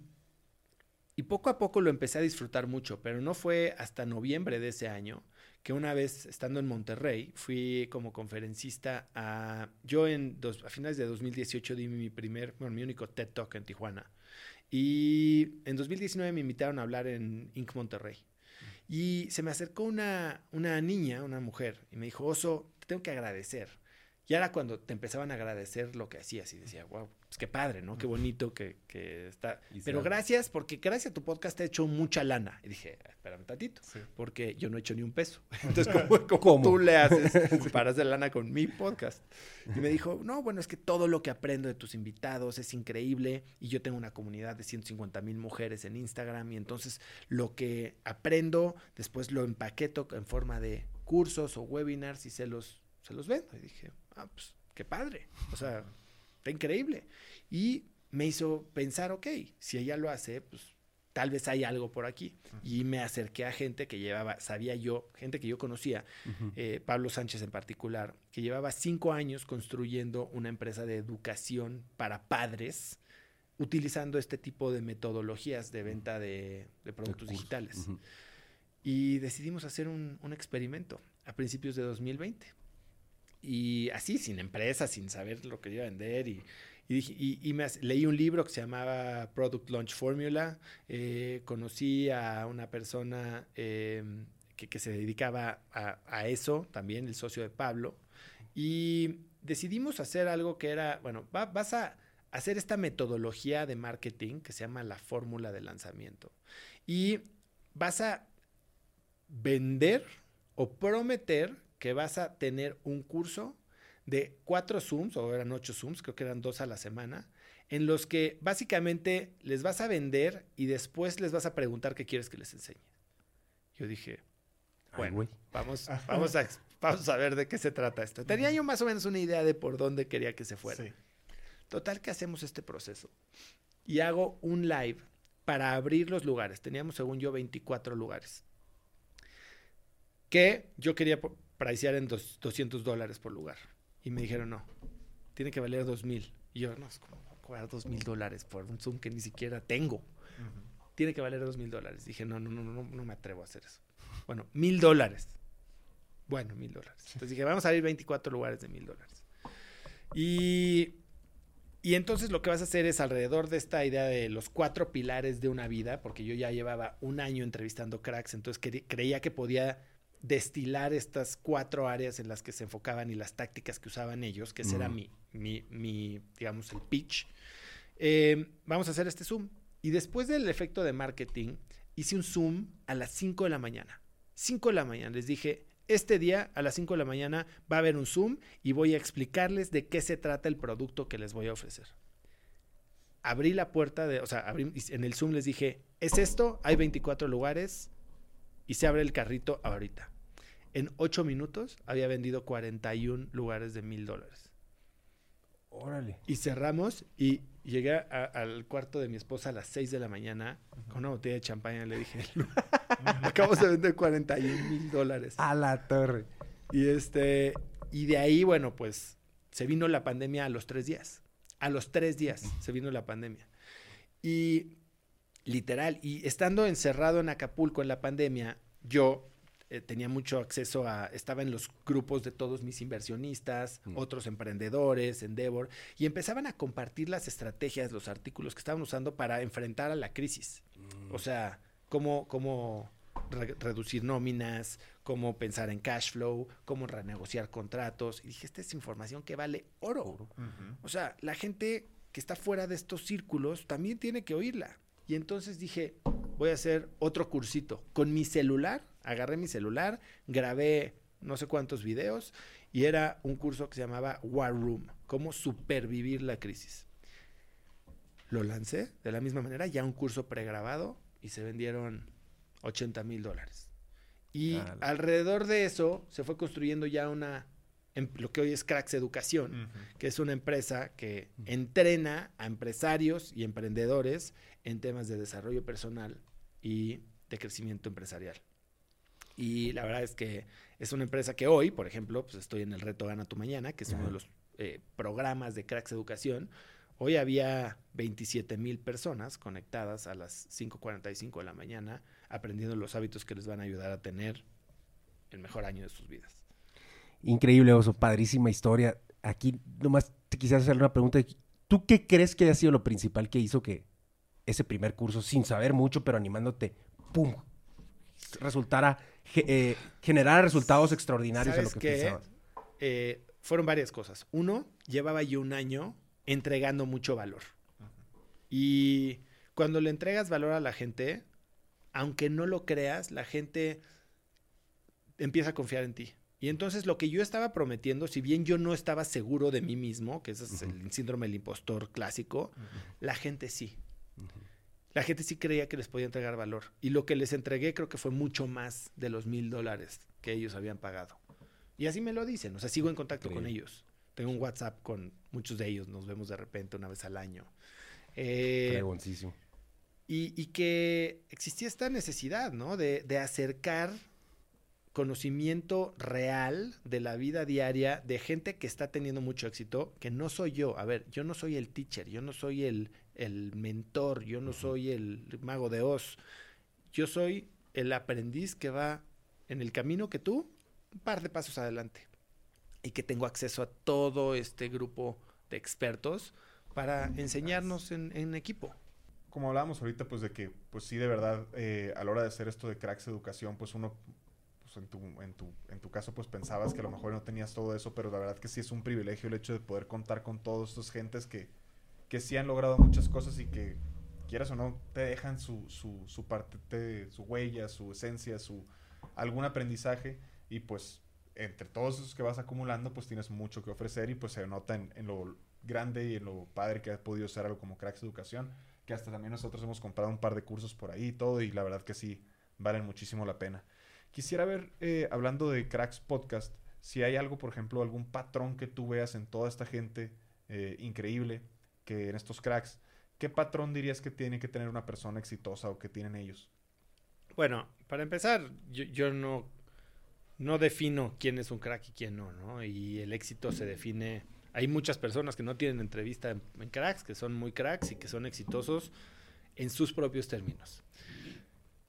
y poco a poco lo empecé a disfrutar mucho, pero no fue hasta noviembre de ese año que una vez estando en Monterrey fui como conferencista a... Yo en dos, a finales de 2018 di mi primer, bueno, mi único TED Talk en Tijuana. Y en 2019 me invitaron a hablar en Inc. Monterrey. Y se me acercó una, una niña, una mujer, y me dijo, Oso, te tengo que agradecer. Y era cuando te empezaban a agradecer lo que hacías y decía, wow, pues qué padre, ¿no? Qué bonito que, que está. Y Pero gracias, porque gracias a tu podcast te he hecho mucha lana. Y dije, espérame tantito, Sí. porque yo no he hecho ni un peso. Entonces, ¿cómo, cómo tú le haces para hacer lana con mi podcast? Y me dijo, no, bueno, es que todo lo que aprendo de tus invitados es increíble y yo tengo una comunidad de 150 mil mujeres en Instagram y entonces lo que aprendo después lo empaqueto en forma de cursos o webinars y se los, se los vendo. Y dije, ah, pues qué padre, o sea, está increíble. Y me hizo pensar, ok, si ella lo hace, pues tal vez hay algo por aquí. Y me acerqué a gente que llevaba, sabía yo, gente que yo conocía, eh, Pablo Sánchez en particular, que llevaba cinco años construyendo una empresa de educación para padres, utilizando este tipo de metodologías de venta de, de productos cursos. digitales. Ujú. Y decidimos hacer un, un experimento a principios de 2020. Y así, sin empresa, sin saber lo que iba a vender. Y, y, dije- y- y me leí un libro que se llamaba Product Launch Formula. eh, conocí a una persona eh, que, que se dedicaba a, a eso, también el socio de Pablo. Y decidimos hacer algo que era, bueno, va- vas a hacer esta metodología de marketing que se llama la fórmula de lanzamiento. Y vas a vender o prometer que vas a tener un curso de cuatro Zooms, o eran ocho Zooms, creo que eran dos a la semana, en los que básicamente les vas a vender y después les vas a preguntar qué quieres que les enseñe. Yo dije, bueno, vamos, vamos, a, vamos a ver de qué se trata esto. Tenía yo más o menos una idea de por dónde quería que se fuera. Sí. Total que hacemos este proceso. Y hago un live para abrir los lugares. Teníamos, según yo, 24 lugares. Que yo quería pricear en dos- 200 dólares por lugar. Y me dijeron, no, tiene que valer 2000. Y yo, no, es como cobrar 2000 dólares por un Zoom que ni siquiera tengo. Tiene que valer 2000 dólares. Dije, no, no, no, no, no me atrevo a hacer eso. Bueno, mil dólares. Bueno, mil dólares. Entonces dije, vamos a abrir 24 lugares de mil dólares. Y y entonces lo que vas a hacer es alrededor de esta idea de los cuatro pilares de una vida, porque yo ya llevaba un año entrevistando cracks, entonces cre- creía que podía destilar estas cuatro áreas en las que se enfocaban y las tácticas que usaban ellos, que ese era Ujú. mi, mi, mi, digamos, el pitch. Eh, vamos a hacer este Zoom. Y después del efecto de marketing, hice un Zoom a las 5 de la mañana. 5 de la mañana. Les dije, este día a las 5 de la mañana va a haber un Zoom y voy a explicarles de qué se trata el producto que les voy a ofrecer. Abrí la puerta de, o sea, abrí- en el Zoom les dije, es esto, hay 24 lugares y se abre el carrito ahorita. En 8 minutos había vendido 41 lugares de mil dólares. Órale. Y cerramos y llegué a- al cuarto de mi esposa a las 6 de la mañana con una botella de champaña. Le dije, acabamos de vender 41 mil dólares. A la torre. Y este, y de ahí, bueno, pues se vino la pandemia a los tres días. A los tres días se vino la pandemia. Y literal, y estando encerrado en Acapulco en la pandemia, yo eh, tenía mucho acceso a, estaba en los grupos de todos mis inversionistas, Mm. otros emprendedores, Endeavor, y empezaban a compartir las estrategias, los artículos que estaban usando para enfrentar a la crisis. O sea, cómo, cómo re- reducir nóminas, cómo pensar en cash flow, cómo renegociar contratos. Y dije, esta es información que vale oro. O sea, la gente que está fuera de estos círculos también tiene que oírla. Y entonces dije, voy a hacer otro cursito. Con mi celular, agarré mi celular, grabé no sé cuántos videos y era un curso que se llamaba War Room, cómo supervivir la crisis. Lo lancé de la misma manera, ya un curso pregrabado y se vendieron 80 mil dólares. Y alrededor de eso se fue construyendo ya una en lo que hoy es Cracks Educación, que es una empresa que entrena a empresarios y emprendedores en temas de desarrollo personal y de crecimiento empresarial. Y la verdad es que es una empresa que hoy, por ejemplo, pues estoy en el reto Gana tu Mañana, que es uno de los eh, programas de Cracks Educación. Hoy había 27 mil personas conectadas a las 5.45 de la mañana aprendiendo los hábitos que les van a ayudar a tener el mejor año de sus vidas. Increíble, Oso, padrísima historia. Aquí nomás te quisiera hacer una pregunta. ¿Tú qué crees que haya sido lo principal que hizo que ese primer curso, sin saber mucho, pero animándote, ¡pum! resultara, eh, generara resultados extraordinarios a lo ¿Sabes que qué? pensabas. Eh, fueron varias cosas. Uno, llevaba yo un año entregando mucho valor. Y cuando le entregas valor a la gente, aunque no lo creas, la gente empieza a confiar en ti. Y entonces lo que yo estaba prometiendo, si bien yo no estaba seguro de mí mismo, que ese es el síndrome del impostor clásico, la gente sí. La gente sí creía que les podía entregar valor. Y lo que les entregué creo que fue mucho más de los mil dólares que ellos habían pagado. Y así me lo dicen. O sea, sigo en contacto con ellos. Tengo un WhatsApp con muchos de ellos. Nos vemos de repente una vez al año. Eh, y, y que existía esta necesidad, ¿no? De, de acercar conocimiento real de la vida diaria de gente que está teniendo mucho éxito, que no soy yo. A ver, yo no soy el teacher, yo no soy el, el mentor, yo no soy el mago de Oz. Yo soy el aprendiz que va en el camino que tú, un par de pasos adelante. Y que tengo acceso a todo este grupo de expertos para enseñarnos en, en equipo. como hablábamos ahorita, pues de que, pues sí, de verdad, eh, a la hora de hacer esto de Cracks Educación, pues uno, pues en tu, en, tu, en tu caso, pues pensabas que a lo mejor no tenías todo eso, pero la verdad que sí es un privilegio el hecho de poder contar con todos estos gentes que, que sí han logrado muchas cosas y que, quieras o no, te dejan su, su, su parte, te- su huella, su esencia, su algún aprendizaje y pues entre todos esos que vas acumulando, pues tienes mucho que ofrecer y pues se nota en, en lo grande y en lo padre que ha podido ser algo como Cracks Educación, que hasta también nosotros hemos comprado un par de cursos por ahí y todo, y la verdad que sí, valen muchísimo la pena. Quisiera ver, eh, hablando de Cracks Podcast, si hay algo, por ejemplo, algún patrón que tú veas en toda esta gente eh, increíble, que en estos cracks, ¿qué patrón dirías que tiene que tener una persona exitosa o que tienen ellos? Bueno, para empezar, yo, no, no defino quién es un crack y quién no, ¿no? Y el éxito se define. Hay muchas personas que no tienen entrevista en, en cracks, que son muy cracks y que son exitosos en sus propios términos.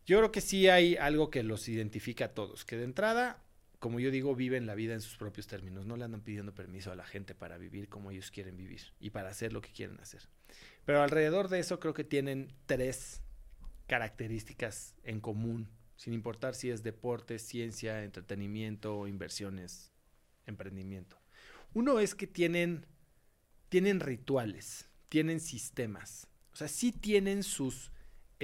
Yo creo que sí hay algo que los identifica a todos, que de entrada, como yo digo, viven la vida en sus propios términos, no le andan pidiendo permiso a la gente para vivir como ellos quieren vivir y para hacer lo que quieren hacer. Pero alrededor de eso creo que tienen tres características en común, sin importar si es deporte, ciencia, entretenimiento inversiones, emprendimiento. Uno es que tienen, tienen rituales, tienen sistemas, o sea, sí tienen sus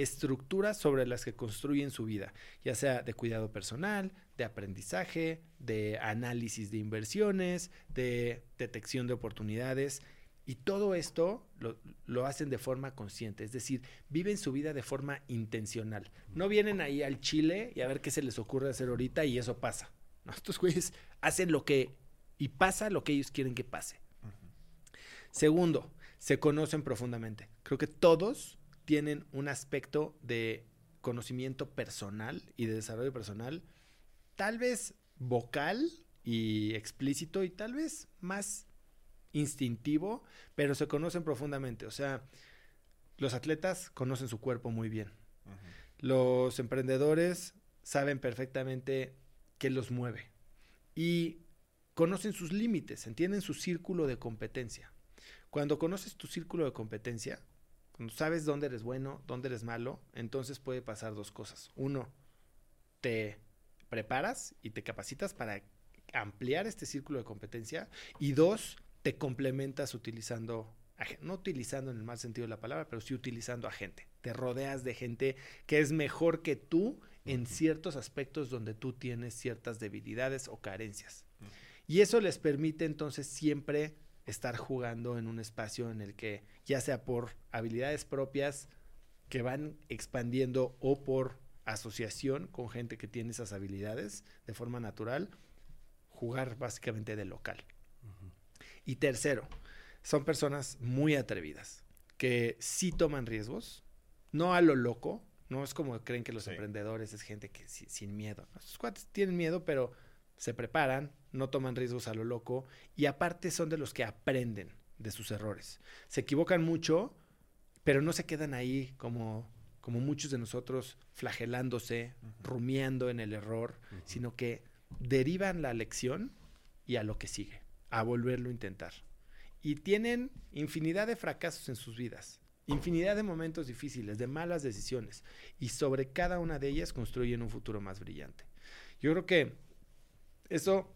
estructuras sobre las que construyen su vida, ya sea de cuidado personal, de aprendizaje, de análisis de inversiones, de detección de oportunidades. Y todo esto lo, lo, hacen de forma consciente, es decir, viven su vida de forma intencional. No vienen ahí al Chile y a ver qué se les ocurre hacer ahorita y eso pasa. ¿no? Estos güeyes hacen lo que y pasa lo que ellos quieren que pase. Uh -huh. Segundo, se conocen profundamente. Creo que todos tienen un aspecto de conocimiento personal y de desarrollo personal, tal vez vocal y explícito y tal vez más instintivo, pero se conocen profundamente. O sea, los atletas conocen su cuerpo muy bien. Uh -huh. Los emprendedores saben perfectamente qué los mueve y conocen sus límites, entienden su círculo de competencia. Cuando conoces tu círculo de competencia, cuando sabes dónde eres bueno, dónde eres malo, entonces puede pasar dos cosas. Uno, te preparas y te capacitas para ampliar este círculo de competencia. Y dos, te complementas utilizando, no utilizando en el mal sentido de la palabra, pero sí utilizando a gente. Te rodeas de gente que es mejor que tú en ciertos aspectos donde tú tienes ciertas debilidades o carencias. Y eso les permite entonces siempre estar jugando en un espacio en el que, ya sea por habilidades propias que van expandiendo o por asociación con gente que tiene esas habilidades de forma natural, jugar básicamente de local. Y tercero, son personas muy atrevidas, que sí toman riesgos, no a lo loco, no es como creen que los Sí. emprendedores es gente que si- sin miedo. Sus cuates tienen miedo, pero se preparan, no toman riesgos a lo loco y aparte son de los que aprenden de sus errores. Se equivocan mucho, pero no se quedan ahí como, como muchos de nosotros flagelándose, rumiando en el error, sino que derivan la lección y a lo que sigue, a volverlo a intentar. Y tienen infinidad de fracasos en sus vidas, infinidad de momentos difíciles, de malas decisiones, y sobre cada una de ellas construyen un futuro más brillante. Yo creo que eso,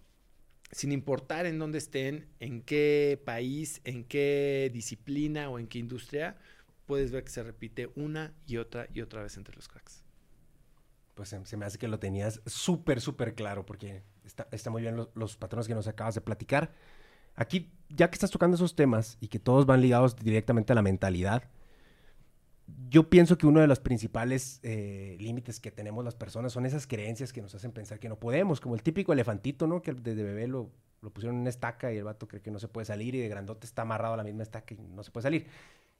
sin importar en dónde estén, en qué país, en qué disciplina o en qué industria, puedes ver que se repite una y otra y otra vez entre los cracks. Pues se, me hace que lo tenías súper, súper claro, porque está, está muy bien lo- los patrones que nos acabas de platicar. Aquí, ya que estás tocando esos temas y que todos van ligados directamente a la mentalidad, yo pienso que uno de los principales eh, límites que tenemos las personas son esas creencias que nos hacen pensar que no podemos, como el típico elefantito, ¿no? Que desde bebé lo, lo pusieron en una estaca y el vato cree que no se puede salir y de grandote está amarrado a la misma estaca y no se puede salir.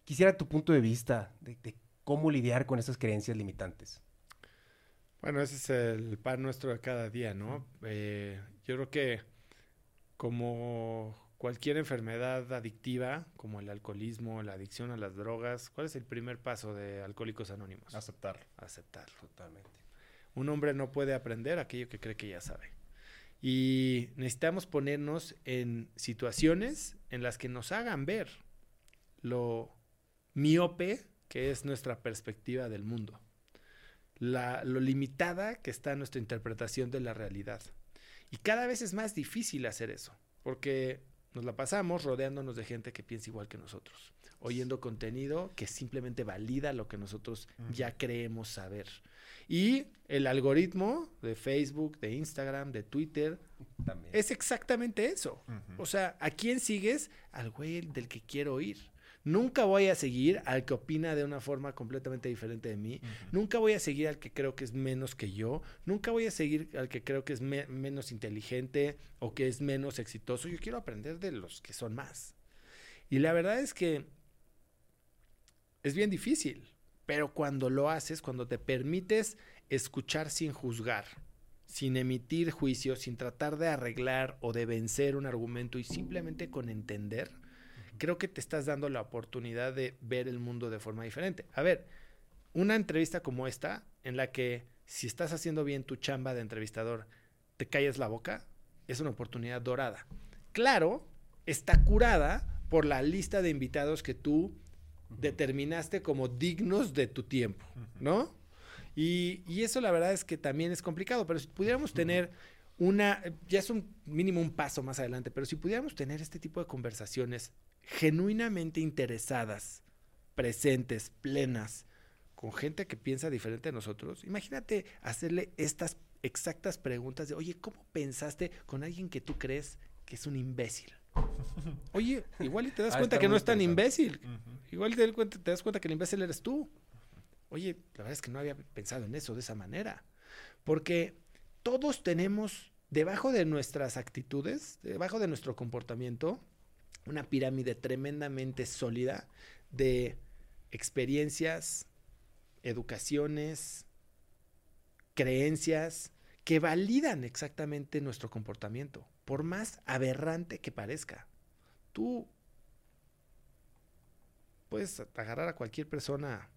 Quisiera tu punto de vista de, de cómo lidiar con esas creencias limitantes. Bueno, ese es el pan nuestro de cada día, ¿no? Eh, yo creo que como cualquier enfermedad adictiva, como el alcoholismo, la adicción a las drogas, ¿cuál es el primer paso de Alcohólicos Anónimos? Aceptarlo. Aceptarlo. Totalmente. Un hombre no puede aprender aquello que cree que ya sabe. Y necesitamos ponernos en situaciones en las que nos hagan ver lo miope que es nuestra perspectiva del mundo, la- lo limitada que está nuestra interpretación de la realidad. Y cada vez es más difícil hacer eso, porque nos la pasamos rodeándonos de gente que piensa igual que nosotros, oyendo contenido que simplemente valida lo que nosotros ya creemos saber. Y el algoritmo de Facebook, de Instagram, de Twitter, También. es exactamente eso. O sea, ¿a quién sigues? Al güey del que quiero oír. Nunca voy a seguir al que opina de una forma completamente diferente de mí. Nunca voy a seguir al que creo que es menos que yo. Nunca voy a seguir al que creo que es me- menos inteligente o que es menos exitoso. Yo quiero aprender de los que son más. Y la verdad es que es bien difícil. Pero cuando lo haces, cuando te permites escuchar sin juzgar, sin emitir juicios, sin tratar de arreglar o de vencer un argumento y simplemente con entender, creo que te estás dando la oportunidad de ver el mundo de forma diferente. A ver, una entrevista como esta, en la que si estás haciendo bien tu chamba de entrevistador, te calles la boca, es una oportunidad dorada. Claro, está curada por la lista de invitados que tú determinaste como dignos de tu tiempo, ¿no? Y, y eso la verdad es que también es complicado, pero si pudiéramos tener una, ya es un mínimo un paso más adelante, pero si pudiéramos tener este tipo de conversaciones genuinamente interesadas, presentes, plenas, con gente que piensa diferente a nosotros, imagínate hacerle estas exactas preguntas de, oye, ¿cómo pensaste con alguien que tú crees que es un imbécil? Oye, igual y te das Ah, cuenta que no es tan imbécil. Igual te, te das cuenta que el imbécil eres tú. Oye, la verdad es que no había pensado en eso de esa manera. Porque todos tenemos debajo de nuestras actitudes, debajo de nuestro comportamiento, una pirámide tremendamente sólida de experiencias, educaciones, creencias que validan exactamente nuestro comportamiento, por más aberrante que parezca. Tú puedes agarrar a cualquier persona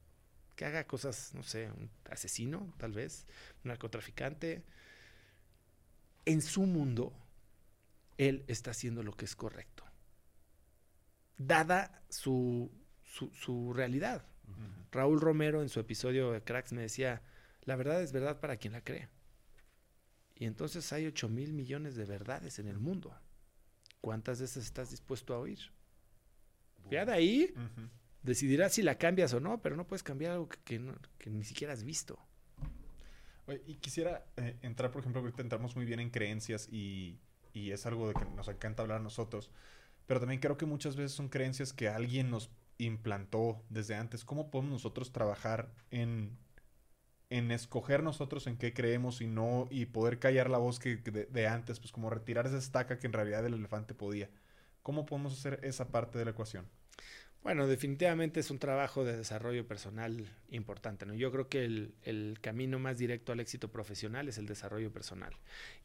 que haga cosas, no sé, un asesino, tal vez, un narcotraficante. En su mundo, él está haciendo lo que es correcto. Dada su, su, su realidad. Raúl Romero en su episodio de Cracks me decía, la verdad es verdad para quien la cree. Y entonces hay 8 mil millones de verdades en el mundo. ¿Cuántas de esas estás dispuesto a oír? Ya de ahí decidirás si la cambias o no, pero no puedes cambiar algo que, que no- que ni siquiera has visto. Oye, y quisiera eh, entrar, por ejemplo, ahorita entramos muy bien en creencias y, y es algo de que nos encanta hablar a nosotros, pero también creo que muchas veces son creencias que alguien nos implantó desde antes. ¿Cómo podemos nosotros trabajar en en escoger nosotros en qué creemos y no, y poder callar la voz que, de, de antes, pues como retirar esa estaca que en realidad el elefante podía. ¿Cómo podemos hacer esa parte de la ecuación? Bueno, definitivamente es un trabajo de desarrollo personal importante. ¿no? Yo creo que el, el, camino más directo al éxito profesional es el desarrollo personal.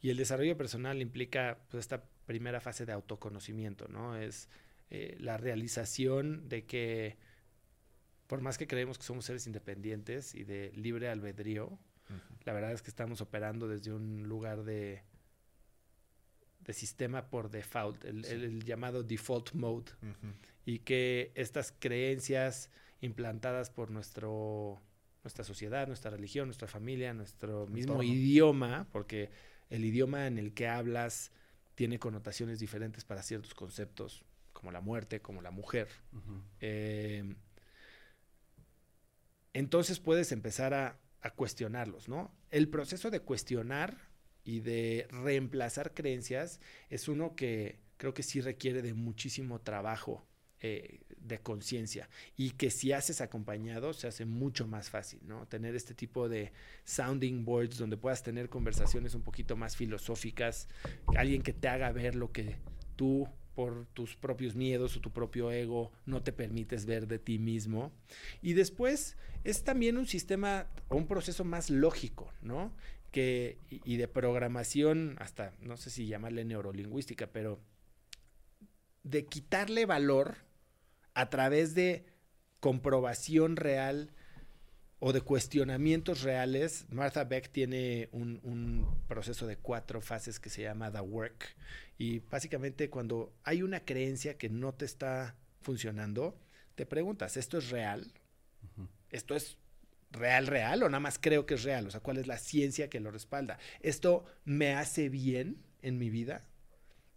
Y el desarrollo personal implica pues, esta primera fase de autoconocimiento, ¿no? Es eh, la realización de que por más que creemos que somos seres independientes y de libre albedrío, uh -huh. la verdad es que estamos operando desde un lugar de de sistema por default, el, sí. el, el llamado default mode, uh -huh. y que estas creencias implantadas por nuestro, nuestra sociedad, nuestra religión, nuestra familia, nuestro mismo idioma, porque el idioma en el que hablas tiene connotaciones diferentes para ciertos conceptos, como la muerte, como la mujer. Uh -huh. eh, entonces puedes empezar a, a cuestionarlos, ¿no? El proceso de cuestionar y de reemplazar creencias es uno que creo que sí requiere de muchísimo trabajo eh, de conciencia y que si haces acompañado se hace mucho más fácil, ¿no? Tener este tipo de sounding boards donde puedas tener conversaciones un poquito más filosóficas, alguien que te haga ver lo que tú por tus propios miedos o tu propio ego no te permites ver de ti mismo. Y después es también un sistema o un proceso más lógico, ¿no? Que, y de programación, hasta no sé si llamarle neurolingüística, pero de quitarle valor a través de comprobación real o de cuestionamientos reales. Martha Beck tiene un, un, proceso de cuatro fases que se llama The Work. Y básicamente cuando hay una creencia que no te está funcionando, te preguntas, ¿esto es real? Uh -huh. ¿Esto es real, real o nada más creo que es real? O sea, ¿cuál es la ciencia que lo respalda? ¿Esto me hace bien en mi vida?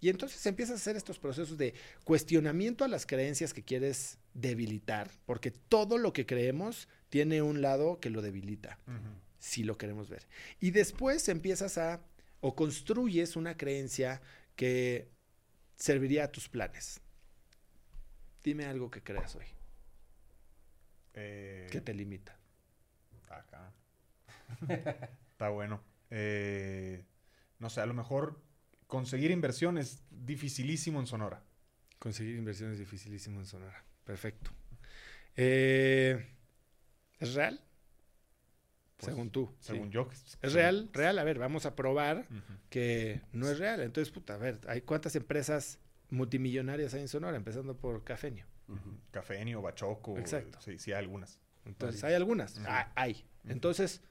Y entonces empiezas a hacer estos procesos de cuestionamiento a las creencias que quieres debilitar, porque todo lo que creemos tiene un lado que lo debilita, uh -huh. si lo queremos ver. Y después empiezas a, o construyes una creencia que serviría a tus planes. Dime algo que creas hoy. Eh, que te limita. Está bueno. Eh, no sé, a lo mejor conseguir inversión es dificilísimo en Sonora. Conseguir inversión es dificilísimo en Sonora. Perfecto. Eh, ¿Es real? Pues, según tú. Según sí. yo. ¿Es real? Real. A ver, vamos a probar uh -huh. que no es real. Entonces, puta, a ver, ¿hay cuántas empresas multimillonarias hay en Sonora? Empezando por Cafenio. Uh -huh. Cafenio, Bachoco. Exacto. Sí, sí, hay algunas. Entonces, hay algunas. Uh -huh. ah, hay. Entonces,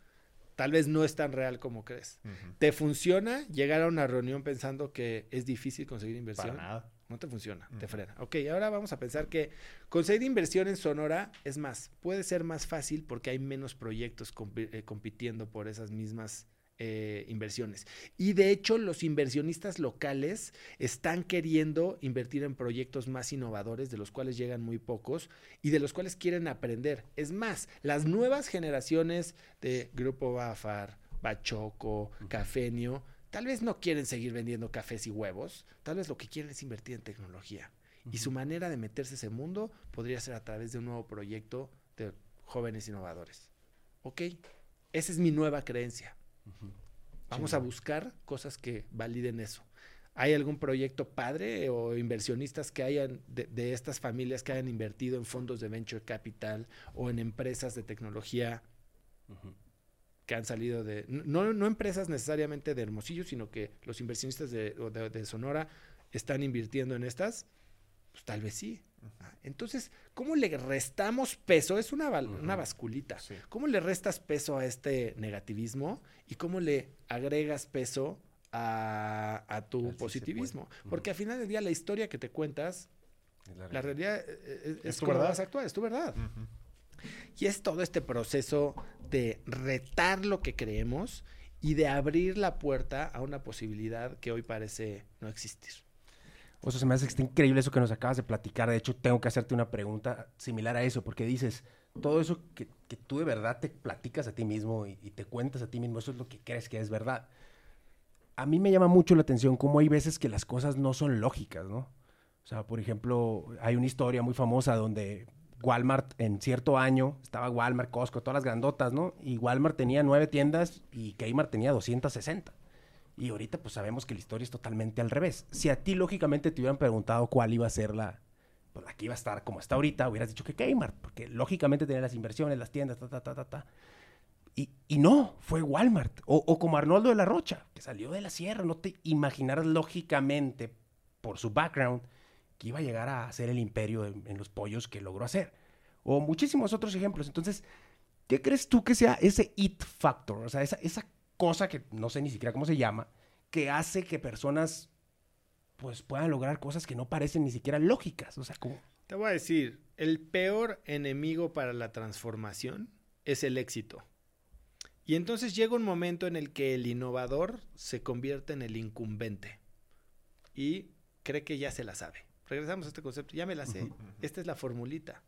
tal vez no es tan real como crees. Uh -huh. ¿Te funciona llegar a una reunión pensando que es difícil conseguir inversión? Para nada. No te funciona, uh -huh. te frena. Ok, ahora vamos a pensar que conseguir inversión en Sonora es más, puede ser más fácil porque hay menos proyectos eh, compitiendo por esas mismas eh, inversiones. Y de hecho, los inversionistas locales están queriendo invertir en proyectos más innovadores, de los cuales llegan muy pocos y de los cuales quieren aprender. Es más, las nuevas generaciones de Grupo Bafar, Bachoco. Cafenio, tal vez no quieren seguir vendiendo cafés y huevos, tal vez lo que quieren es invertir en tecnología. Uh -huh. Y su manera de meterse ese mundo podría ser a través de un nuevo proyecto de jóvenes innovadores. Ok, esa es mi nueva creencia. Uh -huh. Vamos sí. a buscar cosas que validen eso. ¿Hay algún proyecto padre o inversionistas que hayan, de, de, estas familias que hayan invertido en fondos de venture capital o en empresas de tecnología uh -huh. que han salido de, no, no, empresas necesariamente de Hermosillo, sino que los inversionistas de, de, de Sonora están invirtiendo en estas? Pues tal vez sí. Entonces, ¿cómo le restamos peso? Es una, una basculita. Sí. ¿Cómo le restas peso a este negativismo y cómo le agregas peso a, a tu Así positivismo? Porque al final del día la historia que te cuentas, la, la, realidad es, es, es como vas a actuar, es tu verdad. Y es todo este proceso de retar lo que creemos y de abrir la puerta a una posibilidad que hoy parece no existir. O sea, se me hace está increíble eso que nos acabas de platicar. De hecho, tengo que hacerte una pregunta similar a eso, porque dices, todo eso que, que tú de verdad te platicas a ti mismo y, y, te cuentas a ti mismo, eso es lo que crees que es verdad. A mí me llama mucho la atención cómo hay veces que las cosas no son lógicas, ¿no? O sea, por ejemplo, hay una historia muy famosa donde Walmart en cierto año, estaba Walmart, Costco, todas las grandotas, ¿no? Y Walmart tenía nueve tiendas y Kmart tenía 260. Y ahorita pues sabemos que la historia es totalmente al revés. Si a ti lógicamente te hubieran preguntado cuál iba a ser la, pues, la que iba a estar como está ahorita, hubieras dicho que Kmart, porque lógicamente tenía las inversiones, las tiendas, ta, ta, ta, ta, ta. Y, y no, fue Walmart. O, o como Arnoldo de la Rocha, que salió de la sierra. No te imaginaras lógicamente, por su background, que iba a llegar a hacer el imperio en, los pollos que logró hacer. O muchísimos otros ejemplos. Entonces, ¿qué crees tú que sea ese it factor? O sea, esa cosa que no sé ni siquiera cómo se llama, que hace que personas pues puedan lograr cosas que no parecen ni siquiera lógicas. O sea, como... Te voy a decir, el peor enemigo para la transformación es el éxito. Y entonces llega un momento en el que el innovador se convierte en el incumbente y cree que ya se la sabe. Regresamos a este concepto, ya me la sé, esta es la formulita.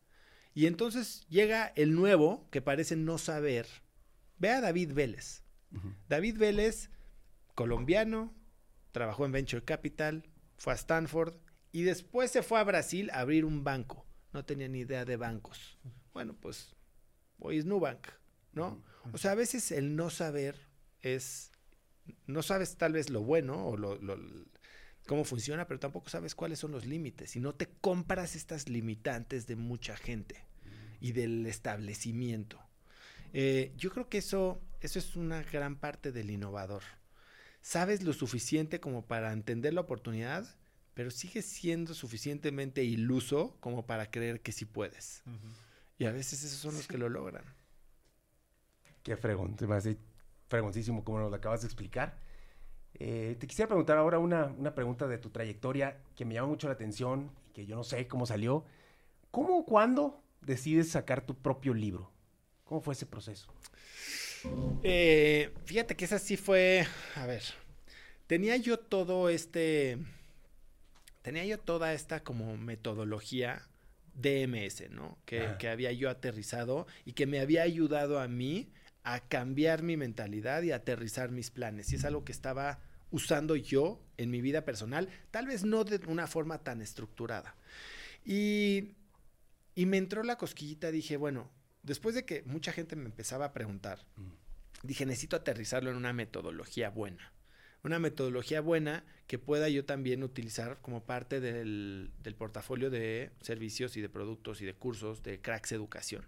Y entonces llega el nuevo que parece no saber. Ve a David Vélez. David Vélez, colombiano, trabajó en Venture Capital, fue a Stanford y después se fue a Brasil a abrir un banco. No tenía ni idea de bancos. Bueno, pues hoy es Nubank, ¿no? O sea, a veces el no saber es... No sabes tal vez lo bueno o lo, lo, cómo funciona, pero tampoco sabes cuáles son los límites y no te compras estas limitantes de mucha gente y del establecimiento. Eh, yo creo que eso, eso es una gran parte del innovador. Sabes lo suficiente como para entender la oportunidad, pero sigues siendo suficientemente iluso como para creer que sí puedes. Uh -huh. Y a veces esos son los sí. que lo logran. Qué fregón, te me hace fregoncísimo como nos lo acabas de explicar. Eh, te quisiera preguntar ahora una, una, pregunta de tu trayectoria que me llama mucho la atención y que yo no sé cómo salió. ¿Cómo o cuándo decides sacar tu propio libro? ¿Cómo fue ese proceso? Eh, fíjate que esa sí fue, a ver, tenía yo todo este, tenía yo toda esta como metodología DMS, ¿no? Que, ah. que había yo aterrizado y que me había ayudado a mí a cambiar mi mentalidad y a aterrizar mis planes. Y es algo que estaba usando yo en mi vida personal, tal vez no de una forma tan estructurada. Y, y me entró la cosquillita, dije, bueno, después de que mucha gente me empezaba a preguntar, mm. dije, necesito aterrizarlo en una metodología buena. Una metodología buena que pueda yo también utilizar como parte del, del portafolio de servicios y de productos y de cursos de Cracks Educación.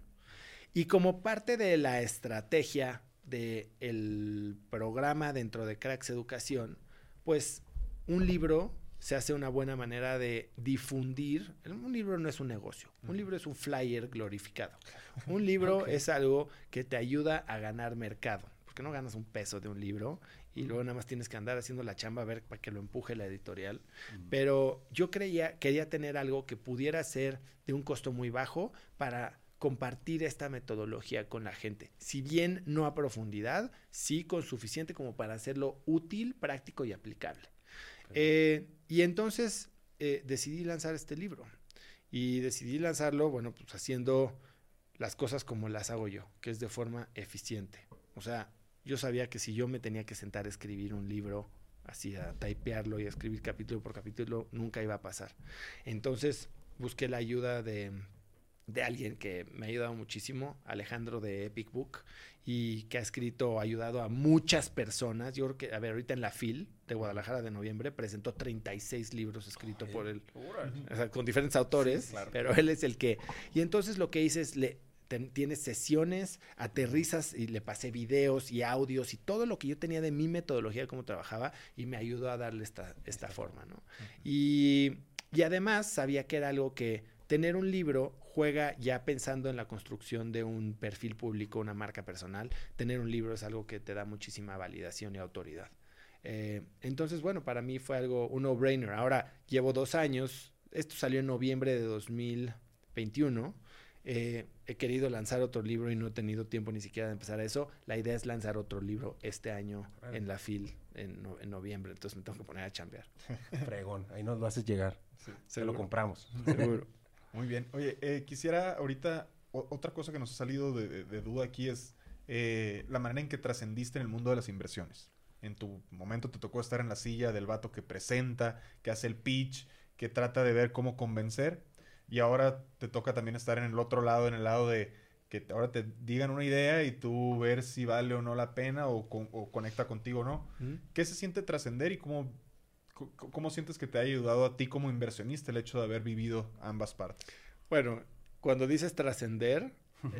Y como parte de la estrategia del el programa dentro de Cracks Educación, pues un libro se hace una buena manera de difundir. Un libro no es un negocio, un libro es un flyer glorificado. Un libro okay. es algo que te ayuda a ganar mercado, porque no ganas un peso de un libro y luego nada más tienes que andar haciendo la chamba a ver para que lo empuje la editorial. Pero yo creía, quería tener algo que pudiera ser de un costo muy bajo para compartir esta metodología con la gente. Si bien no a profundidad, sí con suficiente como para hacerlo útil, práctico y aplicable. Eh, y entonces eh, decidí lanzar este libro. Y decidí lanzarlo, bueno, pues haciendo las cosas como las hago yo, que es de forma eficiente. O sea, yo sabía que si yo me tenía que sentar a escribir un libro, así a typearlo y a escribir capítulo por capítulo, nunca iba a pasar. Entonces busqué la ayuda de de alguien que me ha ayudado muchísimo, Alejandro de Epic Book, y que ha escrito, ha ayudado a muchas personas. Yo creo que, a ver, ahorita en la FIL de Guadalajara de noviembre presentó 36 libros escritos por él, o sea, con diferentes autores, sí, claro. pero él es el que... Y entonces lo que hice es, le, tienes sesiones, aterrizas y le pasé videos y audios y todo lo que yo tenía de mi metodología de cómo trabajaba y me ayudó a darle esta, esta forma, ¿no? Uh -huh. y, y además sabía que era algo que tener un libro juega ya pensando en la construcción de un perfil público, una marca personal. Tener un libro es algo que te da muchísima validación y autoridad. Eh, entonces, bueno, para mí fue algo, un no-brainer. Ahora, llevo dos años, esto salió en noviembre de 2021. Eh, he querido lanzar otro libro y no he tenido tiempo ni siquiera de empezar a eso. La idea es lanzar otro libro este año vale. en la FIL en, no, en, noviembre, entonces me tengo que poner a chambear. Fregón, ahí nos lo haces llegar. Sí, Se lo compramos. Seguro. Muy bien. Oye, eh, quisiera ahorita, o, otra cosa que nos ha salido de, de, de duda aquí es eh, la manera en que trascendiste en el mundo de las inversiones. En tu momento te tocó estar en la silla del vato que presenta, que hace el pitch, que trata de ver cómo convencer. Y ahora te toca también estar en el otro lado, en el lado de que ahora te digan una idea y tú ver si vale o no la pena o, o conecta contigo o no. ¿Qué se siente trascender y cómo, cómo sientes que te ha ayudado a ti como inversionista el hecho de haber vivido ambas partes? Bueno, cuando dices trascender,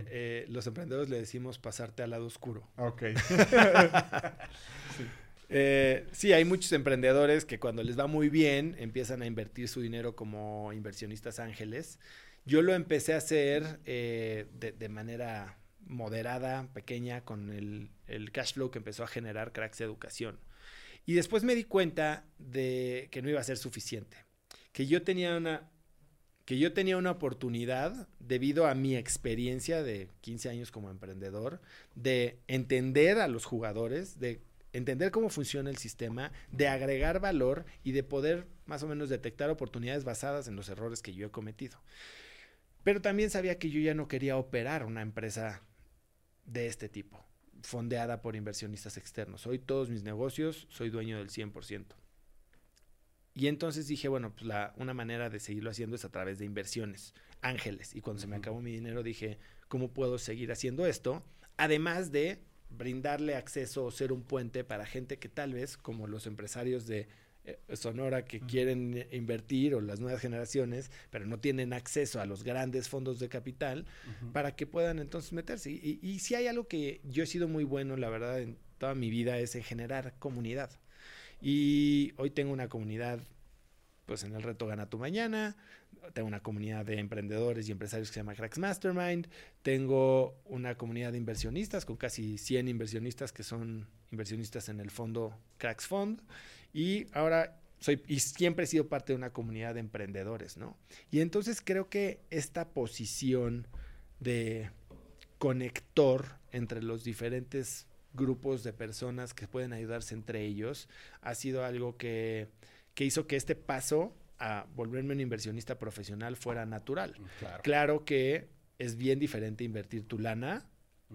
eh, los emprendedores le decimos pasarte al lado oscuro. Ok. sí. Eh, sí, hay muchos emprendedores que cuando les va muy bien empiezan a invertir su dinero como inversionistas ángeles. Yo lo empecé a hacer eh, de, manera moderada, pequeña, con el, el, cash flow que empezó a generar Cracks Educación. Y después me di cuenta de que no iba a ser suficiente. Que yo tenía una, que yo tenía una oportunidad, debido a mi experiencia de 15 años como emprendedor, de entender a los jugadores, de entender cómo funciona el sistema, de agregar valor y de poder más o menos detectar oportunidades basadas en los errores que yo he cometido. Pero también sabía que yo ya no quería operar una empresa de este tipo, fondeada por inversionistas externos. Hoy todos mis negocios soy dueño del 100%. Y entonces dije, bueno, pues la, una manera de seguirlo haciendo es a través de inversiones, ángeles. Y cuando se me acabó mi dinero dije, ¿cómo puedo seguir haciendo esto? Además de brindarle acceso o ser un puente para gente que tal vez, como los empresarios de Sonora que quieren invertir o las nuevas generaciones, pero no tienen acceso a los grandes fondos de capital para que puedan entonces meterse. Y, y, si hay algo que yo he sido muy bueno, la verdad, en toda mi vida es en generar comunidad. Y hoy tengo una comunidad pues en el reto Gana tu Mañana. Tengo una comunidad de emprendedores y empresarios que se llama Cracks Mastermind. Tengo una comunidad de inversionistas con casi 100 inversionistas que son inversionistas en el fondo Cracks Fund. Y ahora soy, y siempre he sido parte de una comunidad de emprendedores, ¿no? Y entonces creo que esta posición de conector entre los diferentes grupos de personas que pueden ayudarse entre ellos ha sido algo que que hizo que este paso a volverme un inversionista profesional fuera natural. Mm, claro, que es bien diferente invertir tu lana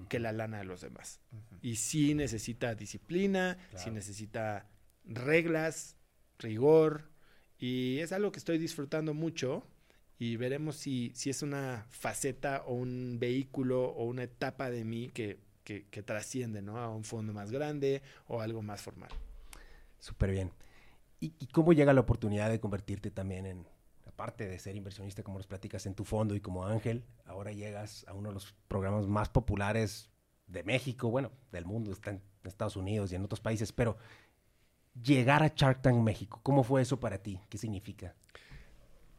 que la lana de los demás. Y sí necesita disciplina, sí necesita reglas, rigor, y es algo que estoy disfrutando mucho y veremos si, si es una faceta o un vehículo o una etapa de mí que, que, trasciende ¿no? a un fondo más grande o algo más formal. Súper bien. ¿Y, cómo llega la oportunidad de convertirte también en, aparte de ser inversionista, como nos platicas, en tu fondo y como Ángel, ahora llegas a uno de los programas más populares de México, bueno, del mundo, está en Estados Unidos y en otros países, pero llegar a Shark Tank México, ¿cómo fue eso para ti? ¿Qué significa?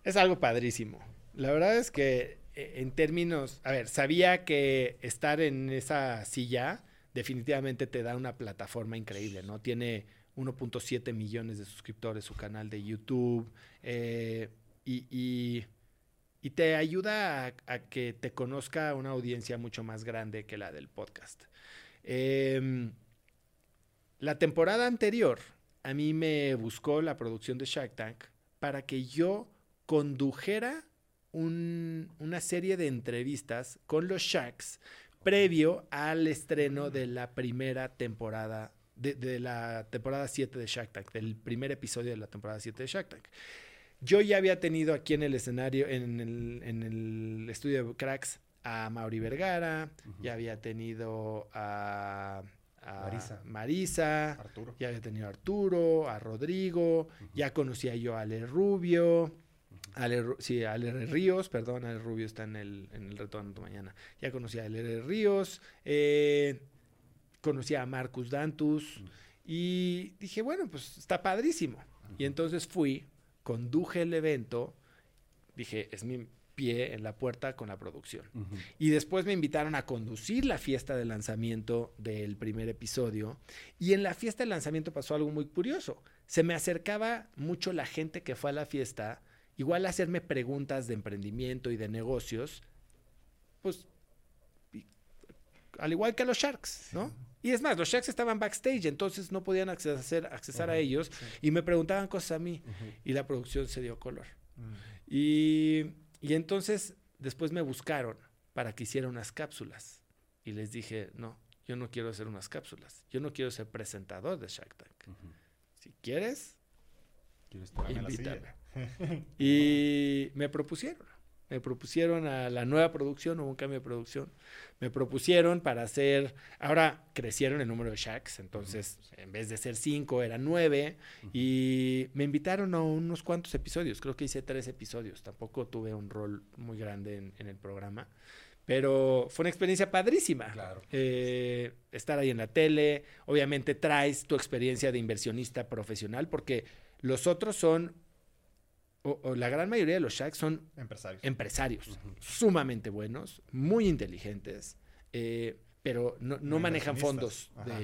Es algo padrísimo. La verdad es que eh, en términos, a ver, sabía que estar en esa silla definitivamente te da una plataforma increíble, ¿no? Tiene 1.7 millones de suscriptores su canal de YouTube eh, y, te ayuda a, que te conozca una audiencia mucho más grande que la del podcast. Em, la temporada anterior a mí me buscó la producción de Shark Tank para que yo condujera una serie de entrevistas con los Sharks previo al estreno de la primera temporada de, la temporada 7 de Shark Tank, del primer episodio de la temporada 7 de Shark Tank. Yo ya había tenido aquí en el escenario, en el, en el estudio de Cracks, a Mauri Vergara, ya había tenido a, Marisa. Marisa, Arturo. ya había tenido a Arturo, a Rodrigo, ya conocía yo a Ale Rubio, Ale, sí, Ale Ríos, perdón, Ale Rubio está en el, en el retorno mañana. Ya conocía a Ale Ríos, eh, conocí a Marcus Dantus y dije, bueno, pues está padrísimo. Y entonces fui, conduje el evento, dije, es mi pie en la puerta con la producción. Y después me invitaron a conducir la fiesta de lanzamiento del primer episodio. Y en la fiesta de lanzamiento pasó algo muy curioso. Se me acercaba mucho la gente que fue a la fiesta, igual a hacerme preguntas de emprendimiento y de negocios, pues al igual que a los Sharks, ¿no? Y es más, los Sharks estaban backstage, entonces no podían acceder, accesar a ellos y me preguntaban cosas a mí y la producción se dio color. y, y, entonces después me buscaron para que hiciera unas cápsulas y les dije, no, yo no quiero hacer unas cápsulas, yo no quiero ser presentador de Shark Tank. Si quieres, invítame. y me propusieron. Me propusieron a la nueva producción, hubo un cambio de producción. Me propusieron para hacer. Ahora crecieron el número de Shacks, entonces en vez de ser cinco, eran nueve. Y me invitaron a unos cuantos episodios. Creo que hice tres episodios. Tampoco tuve un rol muy grande en, en el programa. Pero fue una experiencia padrísima. Claro. Eh, estar ahí en la tele. Obviamente traes tu experiencia de inversionista profesional, porque los otros son. O, o la gran mayoría de los Shacks son Empresarios. empresarios sumamente buenos, muy inteligentes, eh, pero no, no manejan fondos inversionistas.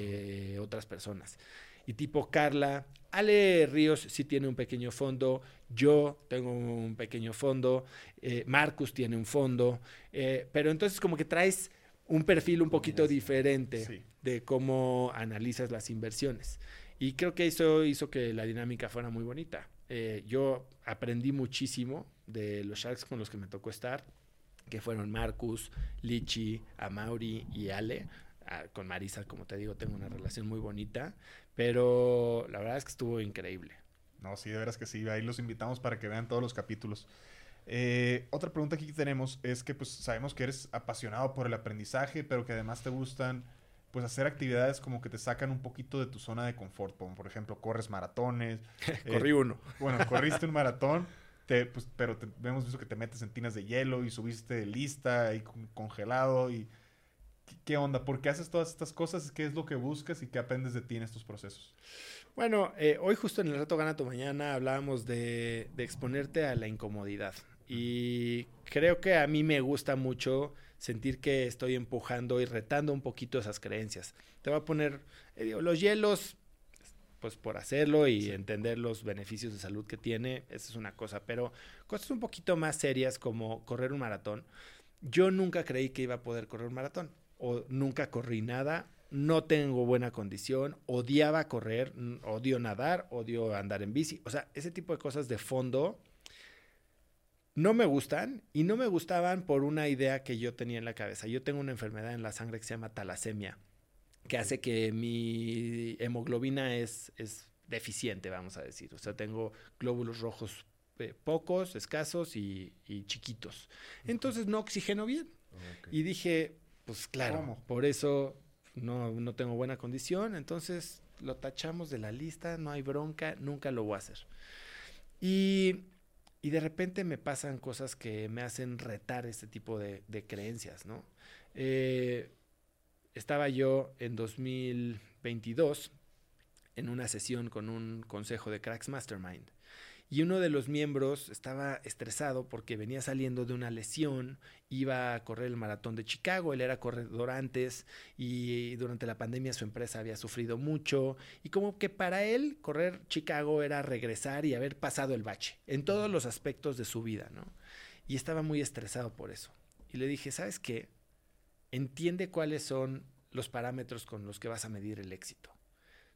de otras personas. Y tipo Carla, Ale Ríos sí tiene un pequeño fondo, yo tengo un pequeño fondo, eh, Marcus tiene un fondo, eh, pero entonces como que traes un perfil un poquito diferente Sí. de cómo analizas las inversiones. Y creo que eso hizo que la dinámica fuera muy bonita. Eh, yo aprendí muchísimo de los Sharks con los que me tocó estar, que fueron Marcus, Lichi, Amauri y Ale. Ah, con Marisa, como te digo, tengo una relación muy bonita, pero la verdad es que estuvo increíble. No, sí, de veras que sí. Ahí los invitamos para que vean todos los capítulos. Eh, otra pregunta aquí que tenemos es que pues sabemos que eres apasionado por el aprendizaje, pero que además te gustan pues hacer actividades como que te sacan un poquito de tu zona de confort, como por ejemplo corres maratones. eh, Corrí uno. Bueno, corriste un maratón, te, pues, pero te, hemos visto que te metes en tinas de hielo y subiste de lista y con- congelado y... ¿qué, onda? ¿Por qué haces todas estas cosas? ¿Qué es lo que buscas y qué aprendes de ti en estos procesos? Bueno, eh, hoy justo en el reto Gana tu Mañana hablábamos de, de exponerte a la incomodidad. Y creo que a mí me gusta mucho sentir que estoy empujando y retando un poquito esas creencias. Te voy a poner, eh, digo, los hielos, pues por hacerlo y entender los beneficios de salud que tiene, esa es una cosa. Pero cosas un poquito más serias como correr un maratón. Yo nunca creí que iba a poder correr un maratón. O nunca corrí nada. No tengo buena condición. Odiaba correr. Odio nadar. Odio andar en bici. O sea, ese tipo de cosas de fondo no me gustan. Y no me gustaban por una idea que yo tenía en la cabeza. Yo tengo una enfermedad en la sangre que se llama talasemia. Que hace que mi hemoglobina es, es deficiente, vamos a decir. O sea, tengo glóbulos rojos eh, pocos, escasos y, y chiquitos. Entonces no oxigeno bien. Y dije, pues claro, ¿Cómo? por eso no, no tengo buena condición, entonces lo tachamos de la lista, no hay bronca, nunca lo voy a hacer. Y, y de repente me pasan cosas que me hacen retar este tipo de, creencias, ¿no? Eh, estaba yo en 2022 en una sesión con un consejo de Cracks Mastermind. Y uno de los miembros estaba estresado porque venía saliendo de una lesión, iba a correr el maratón de Chicago, él era corredor antes y durante la pandemia su empresa había sufrido mucho y como que para él correr Chicago era regresar y haber pasado el bache en todos los aspectos de su vida, ¿no? Y estaba muy estresado por eso. Y le dije, ¿sabes qué? Entiende cuáles son los parámetros con los que vas a medir el éxito.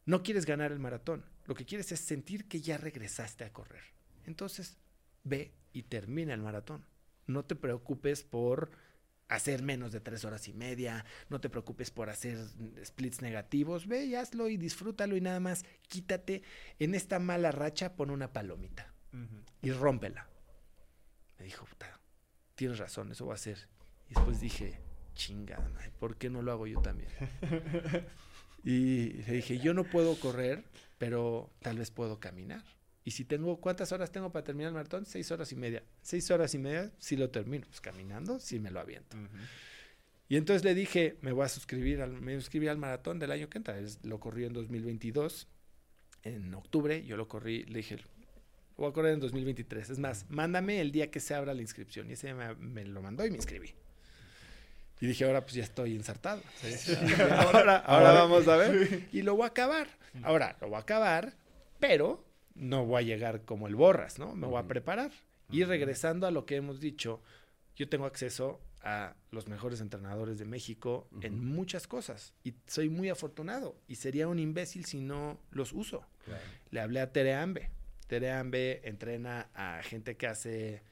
No quieres ganar el maratón, lo que quieres es sentir que ya regresaste a correr. Entonces, ve y termina el maratón. No te preocupes por hacer menos de tres horas y media, no te preocupes por hacer splits negativos, ve y hazlo y disfrútalo y nada más quítate en esta mala racha, pon una palomita y rómpela. Me dijo, puta, tienes razón, eso voy a hacer. Y después dije, chingada, ¿por qué no lo hago yo también? y le dije, yo no puedo correr, pero tal vez puedo caminar. Y si tengo, ¿cuántas horas tengo para terminar el maratón? Seis horas y media. Seis horas y media, si lo termino. Pues caminando, sí me lo aviento. Y entonces le dije, me voy a suscribir, al, me inscribí al maratón del año que entra. Es- lo corrí en 2022, en octubre. Yo lo corrí, le dije, lo voy a correr en 2023. Es más, mándame el día que se abra la inscripción. Y ese me, me lo mandó y me inscribí. Y dije, ahora pues ya estoy ensartado. ahora, ahora vamos a ver. Y lo voy a acabar. Ahora, lo voy a acabar, pero no voy a llegar como el borras, ¿no? Me voy a preparar. Y regresando a lo que hemos dicho, yo tengo acceso a los mejores entrenadores de México en muchas cosas. Y soy muy afortunado. Y sería un imbécil si no los uso. Le hablé a Tere Ambe. Tere Ambe entrena a gente que hace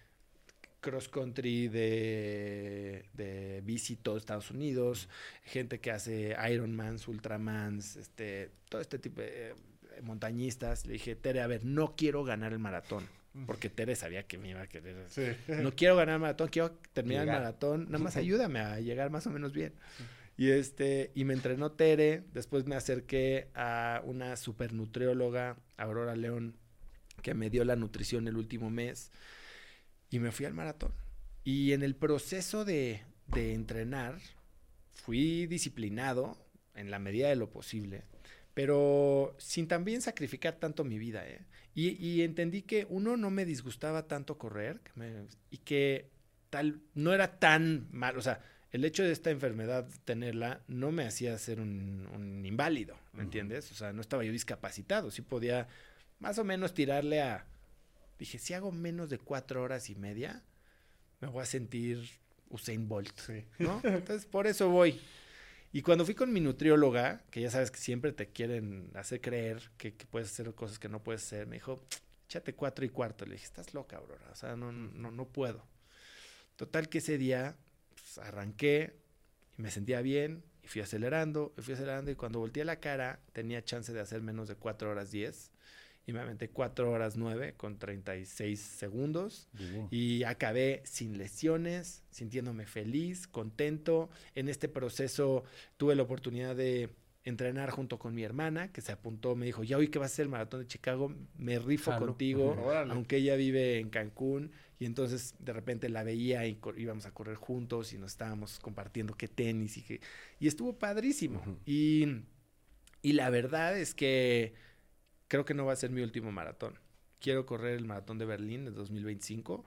cross country de, de bici todo Estados Unidos, gente que hace Ironmans, Ultramans, este, todo este tipo de eh, montañistas. Le dije, Tere, a ver, no quiero ganar el maratón. porque Tere sabía que me iba a querer. Sí. No quiero ganar el maratón, quiero terminar Llegar. el maratón, nada más ayúdame a llegar más o menos bien. Y este, y me entrenó Tere, después me acerqué a una supernutrióloga, Aurora León, que me dio la nutrición el último mes, y me fui al maratón. Y en el proceso de, de entrenar, fui disciplinado en la medida de lo posible, pero sin también sacrificar tanto mi vida. ¿eh? Y, y entendí que uno no me disgustaba tanto correr que me- y que tal no era tan mal, o sea, el hecho de esta enfermedad tenerla no me hacía ser un, un inválido, ¿me entiendes? O sea, no estaba yo discapacitado, sí podía más o menos tirarle a... Dije, si hago menos de cuatro horas y media, me voy a sentir Usain Bolt, Sí. ¿no? Entonces, por eso voy. Y cuando fui con mi nutrióloga, que ya sabes que siempre te quieren hacer creer que, que puedes hacer cosas que no puedes hacer, me dijo, échate cuatro y cuarto. Le dije, estás loca, Aurora, o sea, no, no, no puedo. Total que ese día pues, arranqué y me sentía bien y fui acelerando, y fui acelerando y cuando volteé la cara tenía chance de hacer menos de 4 horas 10 y me aventé 4 horas 9 con 36 segundos y acabé sin lesiones, sintiéndome feliz, contento. En este proceso tuve la oportunidad de entrenar junto con mi hermana, que se apuntó, me dijo, ya hoy que va a ser el maratón de Chicago, me rifo Jalo. contigo, Órale. aunque ella vive en Cancún, y entonces de repente la veía y íbamos a correr juntos y nos estábamos compartiendo qué tenis y que... Y estuvo padrísimo. Ujú. y, y la verdad es que creo que no va a ser mi último maratón. Quiero correr el maratón de Berlín de 2025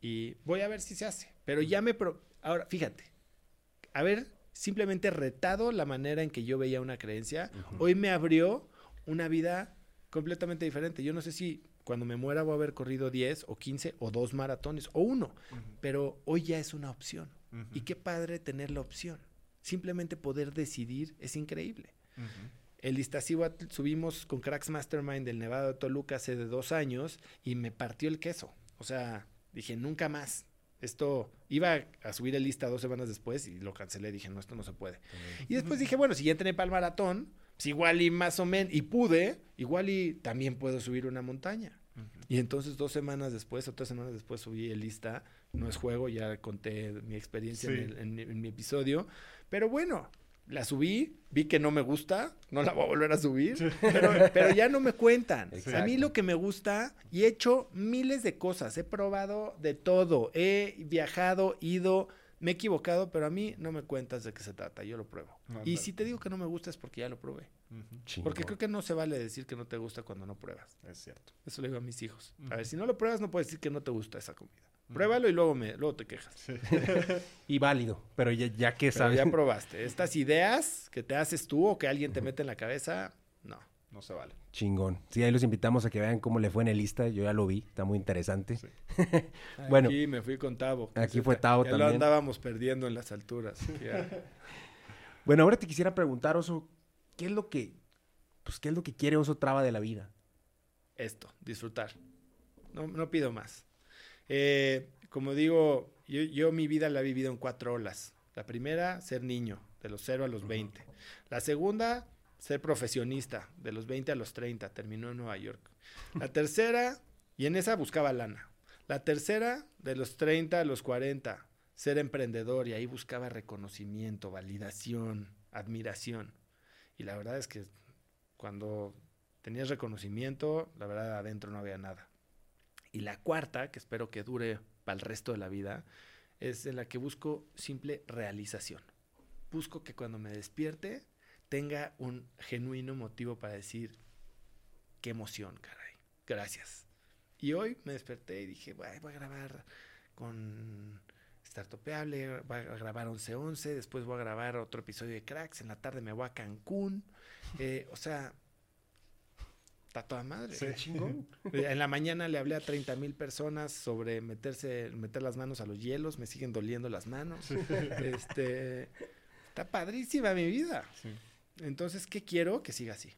y voy a ver si se hace. Pero ya me... pro- Ahora, fíjate, haber simplemente retado la manera en que yo veía una creencia, hoy me abrió una vida completamente diferente. Yo no sé si cuando me muera voy a haber corrido 10 o 15 o dos maratones o uno, pero hoy ya es una opción. Ujú. Y qué padre tener la opción. Simplemente poder decidir es increíble. Ujú. El Iztaccíhuatl subimos con Cracks Mastermind del Nevado de Toluca hace de dos años y me partió el queso. O sea, dije, nunca más. Esto iba a subir el lista dos semanas después y lo cancelé. Dije, no, esto no se puede. Y después dije, bueno, si ya entrené para el maratón, pues igual y más o menos, y pude, igual y también puedo subir una montaña. Y entonces dos semanas después o tres semanas después subí el lista. No es juego, ya conté mi experiencia Sí. en, el- en- en mi episodio. Pero bueno, la subí, vi que no me gusta, no la voy a volver a subir, pero, pero ya no me cuentan. A mí Exacto. lo que me gusta, y he hecho miles de cosas, he probado de todo, he viajado, ido, me he equivocado, pero a mí no me cuentas de qué se trata, yo lo pruebo. y si te digo que no me gusta es porque ya lo probé. Porque creo que no se vale decir que no te gusta cuando no pruebas. Es cierto. Eso le digo a mis hijos. A ver, si no lo pruebas, no puedes decir que no te gusta esa comida. Pruébalo y luego, me, luego te quejas. Y válido, pero ya, ya que Pero sabes. ya probaste. Estas ideas que te haces tú o que alguien te mete en la cabeza, no. No se vale. Chingón. Sí, ahí los invitamos a que vean cómo le fue en el lista. Yo ya lo vi, está muy interesante. Sí. Bueno. Aquí me fui con Tavo. Aquí fue Tavo ya lo también. andábamos perdiendo en las alturas. Bueno, ahora te quisiera preguntar, Oso, ¿qué es lo que, pues, qué es lo que quiere Oso Traba de la vida? Esto, disfrutar. No, no pido más. Eh, como digo, yo, yo mi vida la he vivido en cuatro olas. La primera, ser niño, de los 0 a los 20. La segunda, ser profesionista, de los 20 a los 30. Terminó en Nueva York. La tercera, y en esa buscaba lana. La tercera, de los 30 a los 40, ser emprendedor, y ahí buscaba reconocimiento, validación, admiración. Y la verdad es que cuando tenías reconocimiento, la verdad adentro no había nada. Y la cuarta, que espero que dure para el resto de la vida, es en la que busco simple realización. Busco que cuando me despierte tenga un genuino motivo para decir, qué emoción, caray. Gracias. Y hoy me desperté y dije, "Ay, voy a grabar con Startupeable, voy a grabar 11-11, después voy a grabar otro episodio de Cracks, en la tarde me voy a Cancún. Eh, o sea, está toda madre. Sí. Chingón. En la mañana le hablé a 30 mil personas sobre meterse, meter las manos a los hielos, me siguen doliendo las manos. Este, está padrísima mi vida. Sí. Entonces, ¿qué quiero? Que siga así.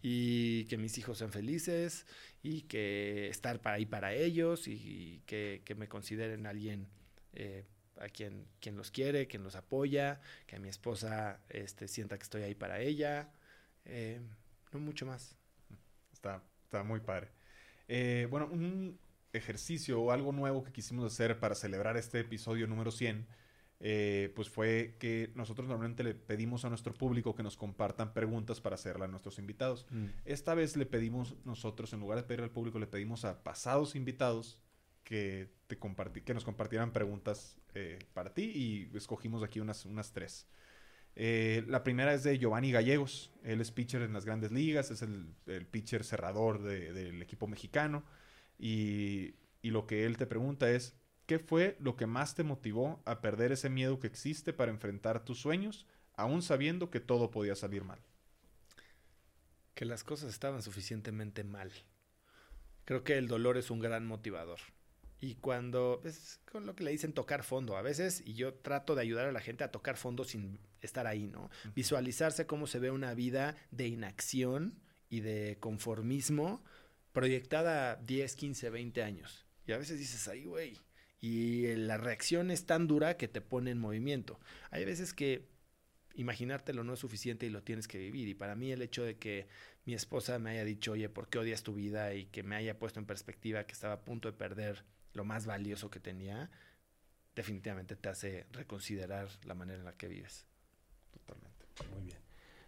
Y que mis hijos sean felices y que estar para ahí para ellos y que, que me consideren alguien eh, a quien, quien los quiere, quien los apoya, que a mi esposa este, sienta que estoy ahí para ella. Eh, no mucho más. Está, está muy padre. Eh, bueno, un ejercicio o algo nuevo que quisimos hacer para celebrar este episodio número 100, eh, pues fue que nosotros normalmente le pedimos a nuestro público que nos compartan preguntas para hacerla a nuestros invitados. Mm. Esta vez le pedimos nosotros, en lugar de pedirle al público, le pedimos a pasados invitados que, te comparti- que nos compartieran preguntas eh, para ti y escogimos aquí unas, unas tres. Eh, la primera es de Giovanni Gallegos. Él es pitcher en las grandes ligas, es el, el pitcher cerrador de- del equipo mexicano. Y, y lo que él te pregunta es, ¿qué fue lo que más te motivó a perder ese miedo que existe para enfrentar tus sueños, aún sabiendo que todo podía salir mal? Que las cosas estaban suficientemente mal. Creo que el dolor es un gran motivador. Y cuando es con lo que le dicen tocar fondo a veces, y yo trato de ayudar a la gente a tocar fondo sin estar ahí, ¿no? Visualizarse cómo se ve una vida de inacción y de conformismo proyectada a 10, 15, 20 años. Y a veces dices, ay, güey. Y la reacción es tan dura que te pone en movimiento. Hay veces que imaginártelo no es suficiente y lo tienes que vivir. Y para mí el hecho de que mi esposa me haya dicho, oye, ¿por qué odias tu vida? Y que me haya puesto en perspectiva que estaba a punto de perder lo más valioso que tenía, definitivamente te hace reconsiderar la manera en la que vives. Totalmente. Muy bien.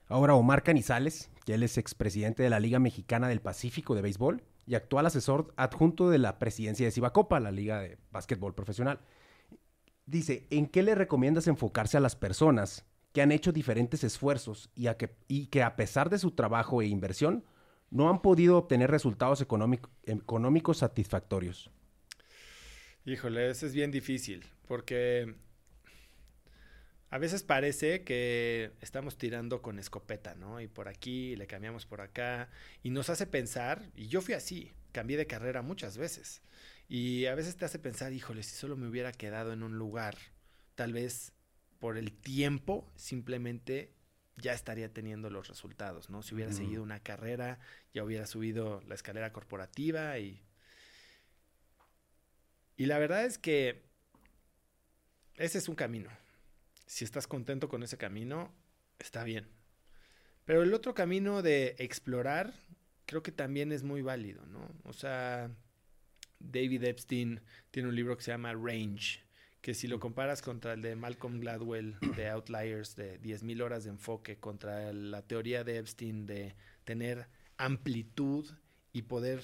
Ahora Omar Canizales, que él es expresidente de la Liga Mexicana del Pacífico de Béisbol y actual asesor adjunto de la presidencia de Cibacopa, la Liga de Básquetbol Profesional. Dice, ¿en qué le recomiendas enfocarse a las personas que han hecho diferentes esfuerzos y, a que, y que a pesar de su trabajo e inversión no han podido obtener resultados económico- económicos satisfactorios? Híjole, eso es bien difícil, porque a veces parece que estamos tirando con escopeta, ¿no? Y por aquí, le cambiamos por acá, y nos hace pensar, y yo fui así, cambié de carrera muchas veces, y a veces te hace pensar, híjole, si solo me hubiera quedado en un lugar, tal vez por el tiempo simplemente ya estaría teniendo los resultados, ¿no? Si hubiera seguido una carrera, ya hubiera subido la escalera corporativa y y la verdad es que ese es un camino. Si estás contento con ese camino, está bien. Pero el otro camino de explorar, creo que también es muy válido, ¿no? O sea, David Epstein tiene un libro que se llama Range, que si lo comparas contra el de Malcolm Gladwell de Outliers, de 10.000 horas de enfoque, contra la teoría de Epstein de tener amplitud y poder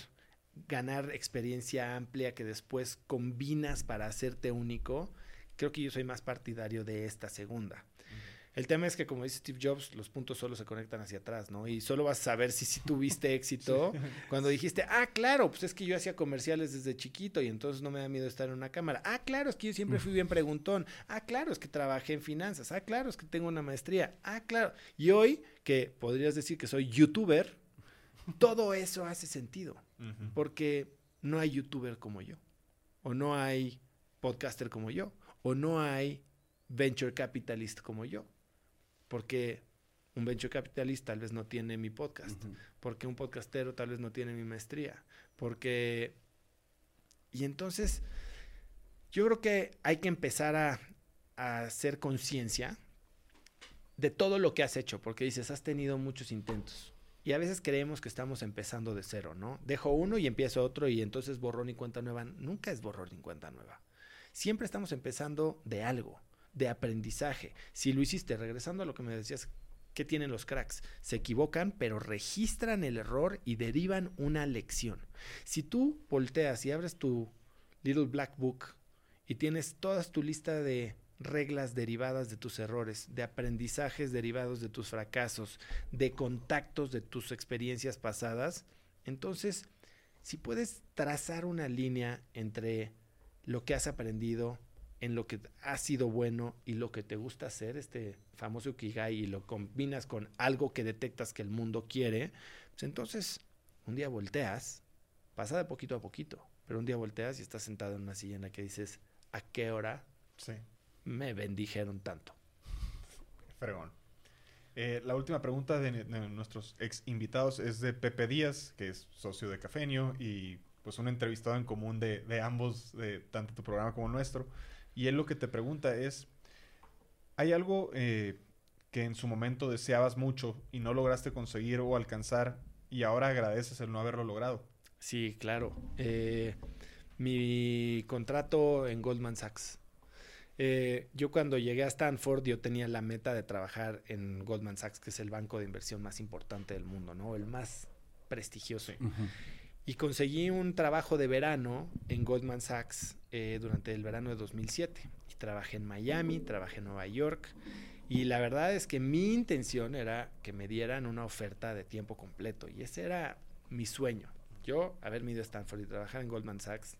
ganar experiencia amplia que después combinas para hacerte único, creo que yo soy más partidario de esta segunda. El tema es que, como dice Steve Jobs, los puntos solo se conectan hacia atrás, ¿no? Y solo vas a saber si, si tuviste éxito cuando dijiste, ah, claro, pues es que yo hacía comerciales desde chiquito y entonces no me da miedo estar en una cámara. Ah, claro, es que yo siempre fui bien preguntón. Ah, claro, es que trabajé en finanzas. Ah, claro, es que tengo una maestría. Ah, claro. Y hoy, que podrías decir que soy youtuber, todo eso hace sentido. Porque no hay youtuber como yo. O no hay podcaster como yo. O no hay venture capitalist como yo. Porque un venture capitalist tal vez no tiene mi podcast. Porque un podcastero tal vez no tiene mi maestría. Porque... Y entonces, yo creo que hay que empezar a, a hacer conciencia de todo lo que has hecho. Porque dices, has tenido muchos intentos. Y a veces creemos que estamos empezando de cero, ¿no? Dejo uno y empiezo otro y entonces borrón y cuenta nueva. Nunca es borrón y cuenta nueva. Siempre estamos empezando de algo, de aprendizaje. Si lo hiciste, regresando a lo que me decías, ¿qué tienen los cracks? Se equivocan, pero registran el error y derivan una lección. Si tú volteas y abres tu Little Black Book y tienes toda tu lista de reglas derivadas de tus errores, de aprendizajes derivados de tus fracasos, de contactos de tus experiencias pasadas, entonces, si puedes trazar una línea entre lo que has aprendido, en lo que ha sido bueno y lo que te gusta hacer, este famoso Ikigai, y lo combinas con algo que detectas que el mundo quiere, pues entonces un día volteas, pasa de poquito a poquito, pero un día volteas y estás sentado en una silla en la que dices, ¿a qué hora Sí. me bendijeron tanto? Fregón. Eh, la última pregunta de, de nuestros ex invitados es de Pepe Díaz, que es socio de Cafenio y pues un entrevistado en común de, de ambos, de tanto tu programa como el nuestro. Y él lo que te pregunta es, ¿hay algo eh, que en su momento deseabas mucho y no lograste conseguir o alcanzar y ahora agradeces el no haberlo logrado? Sí, claro. Eh, mi contrato en Goldman Sachs. Eh, yo cuando llegué a Stanford yo tenía la meta de trabajar en Goldman Sachs, que es el banco de inversión más importante del mundo, ¿no? El más prestigioso. Y conseguí un trabajo de verano en Goldman Sachs eh, durante el verano de 2007. Y trabajé en Miami, trabajé en Nueva York. Y la verdad es que mi intención era que me dieran una oferta de tiempo completo. Y ese era mi sueño. Yo, haberme ido a Stanford y trabajar en Goldman Sachs,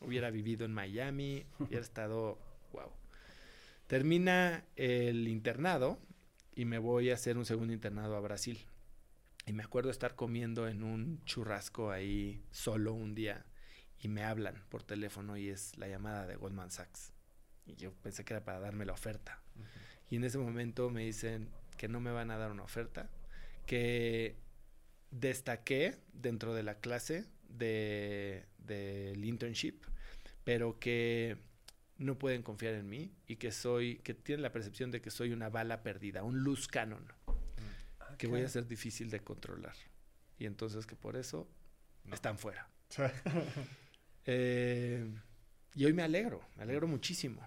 hubiera vivido en Miami, hubiera estado, wow. Termina el internado y me voy a hacer un segundo internado a Brasil. Y me acuerdo estar comiendo en un churrasco ahí solo un día y me hablan por teléfono y es la llamada de Goldman Sachs. Y yo pensé que era para darme la oferta. Y en ese momento me dicen que no me van a dar una oferta, que destaqué dentro de la clase del de, internship, pero que no pueden confiar en mí y que soy, que tienen la percepción de que soy una bala perdida, un luz canon, que voy a ser difícil de controlar. Y entonces que por eso están fuera. Eh, y hoy me alegro, me alegro muchísimo,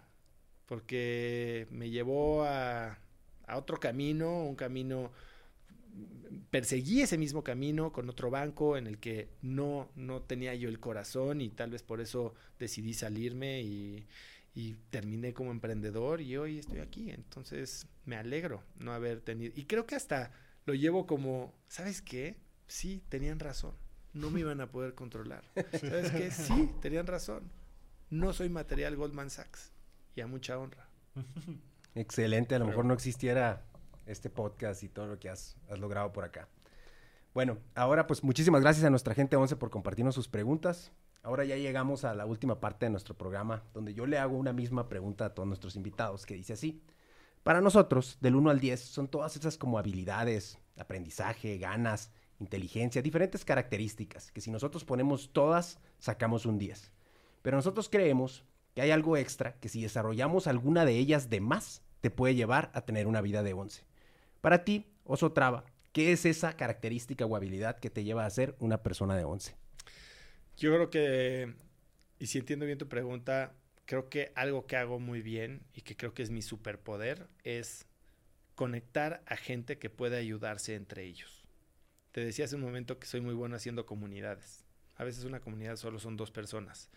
porque me llevó a, a otro camino, un camino perseguí ese mismo camino con otro banco en el que no, no tenía yo el corazón y tal vez por eso decidí salirme y, y terminé como emprendedor y hoy estoy aquí. Entonces me alegro no haber tenido. Y creo que hasta lo llevo como, ¿sabes qué? Sí, tenían razón. No me iban a poder controlar. ¿Sabes qué? Sí, tenían razón. No soy material Goldman Sachs. Y a mucha honra. Excelente. A lo mejor no existiera este podcast y todo lo que has, logrado por acá. Bueno, ahora pues muchísimas gracias a nuestra gente 11 por compartirnos sus preguntas. Ahora ya llegamos a la última parte de nuestro programa, donde yo le hago una misma pregunta a todos nuestros invitados, que dice así. Para nosotros, del 1 al 10, son todas esas como habilidades, aprendizaje, ganas, inteligencia, diferentes características, que si nosotros ponemos todas, sacamos un 10. Pero nosotros creemos que hay algo extra, que si desarrollamos alguna de ellas de más, te puede llevar a tener una vida de 11. Para ti, Oso Traba, ¿qué es esa característica o habilidad que te lleva a ser una persona de 11? Yo creo que, y si entiendo bien tu pregunta, creo que algo que hago muy bien y que creo que es mi superpoder es conectar a gente que puede ayudarse entre ellos. Te decía hace un momento que soy muy bueno haciendo comunidades. A veces una comunidad solo son dos personas,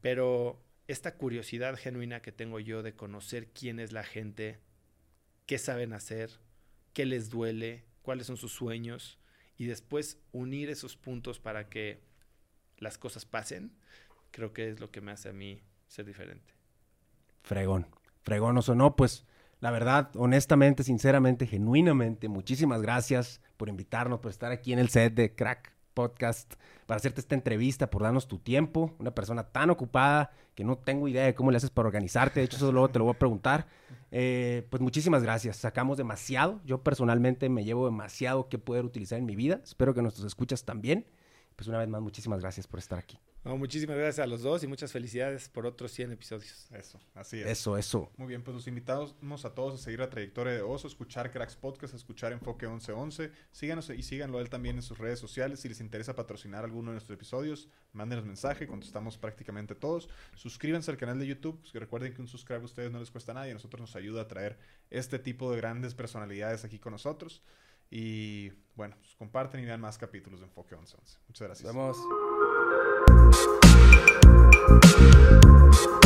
pero esta curiosidad genuina que tengo yo de conocer quién es la gente, qué saben hacer, qué les duele, cuáles son sus sueños y después unir esos puntos para que las cosas pasen, creo que es lo que me hace a mí ser diferente. Fregón, fregón o no, pues la verdad, honestamente, sinceramente, genuinamente, muchísimas gracias por invitarnos, por estar aquí en el set de Crack Podcast, para hacerte esta entrevista, por darnos tu tiempo, una persona tan ocupada que no tengo idea de cómo le haces para organizarte, de hecho eso luego te lo voy a preguntar. Eh, pues muchísimas gracias. Sacamos demasiado. Yo personalmente me llevo demasiado que poder utilizar en mi vida. Espero que nuestros escuchas también. Pues una vez más, muchísimas gracias por estar aquí muchísimas gracias a los dos y muchas felicidades por otros 100 episodios. Eso, así es. Eso, eso. Muy bien, pues los invitamos a todos a seguir la trayectoria de Oso, escuchar Cracks Podcast, a escuchar Enfoque 1111. Síganos y síganlo él también en sus redes sociales. Si les interesa patrocinar alguno de nuestros episodios, mándenos mensaje, contestamos prácticamente todos. Suscríbanse al canal de YouTube, que recuerden que un subscribe a ustedes no les cuesta nada y a nosotros nos ayuda a traer este tipo de grandes personalidades aquí con nosotros. Y bueno, pues comparten y vean más capítulos de Enfoque 1111. Muchas gracias. Nos vemos. Thank you.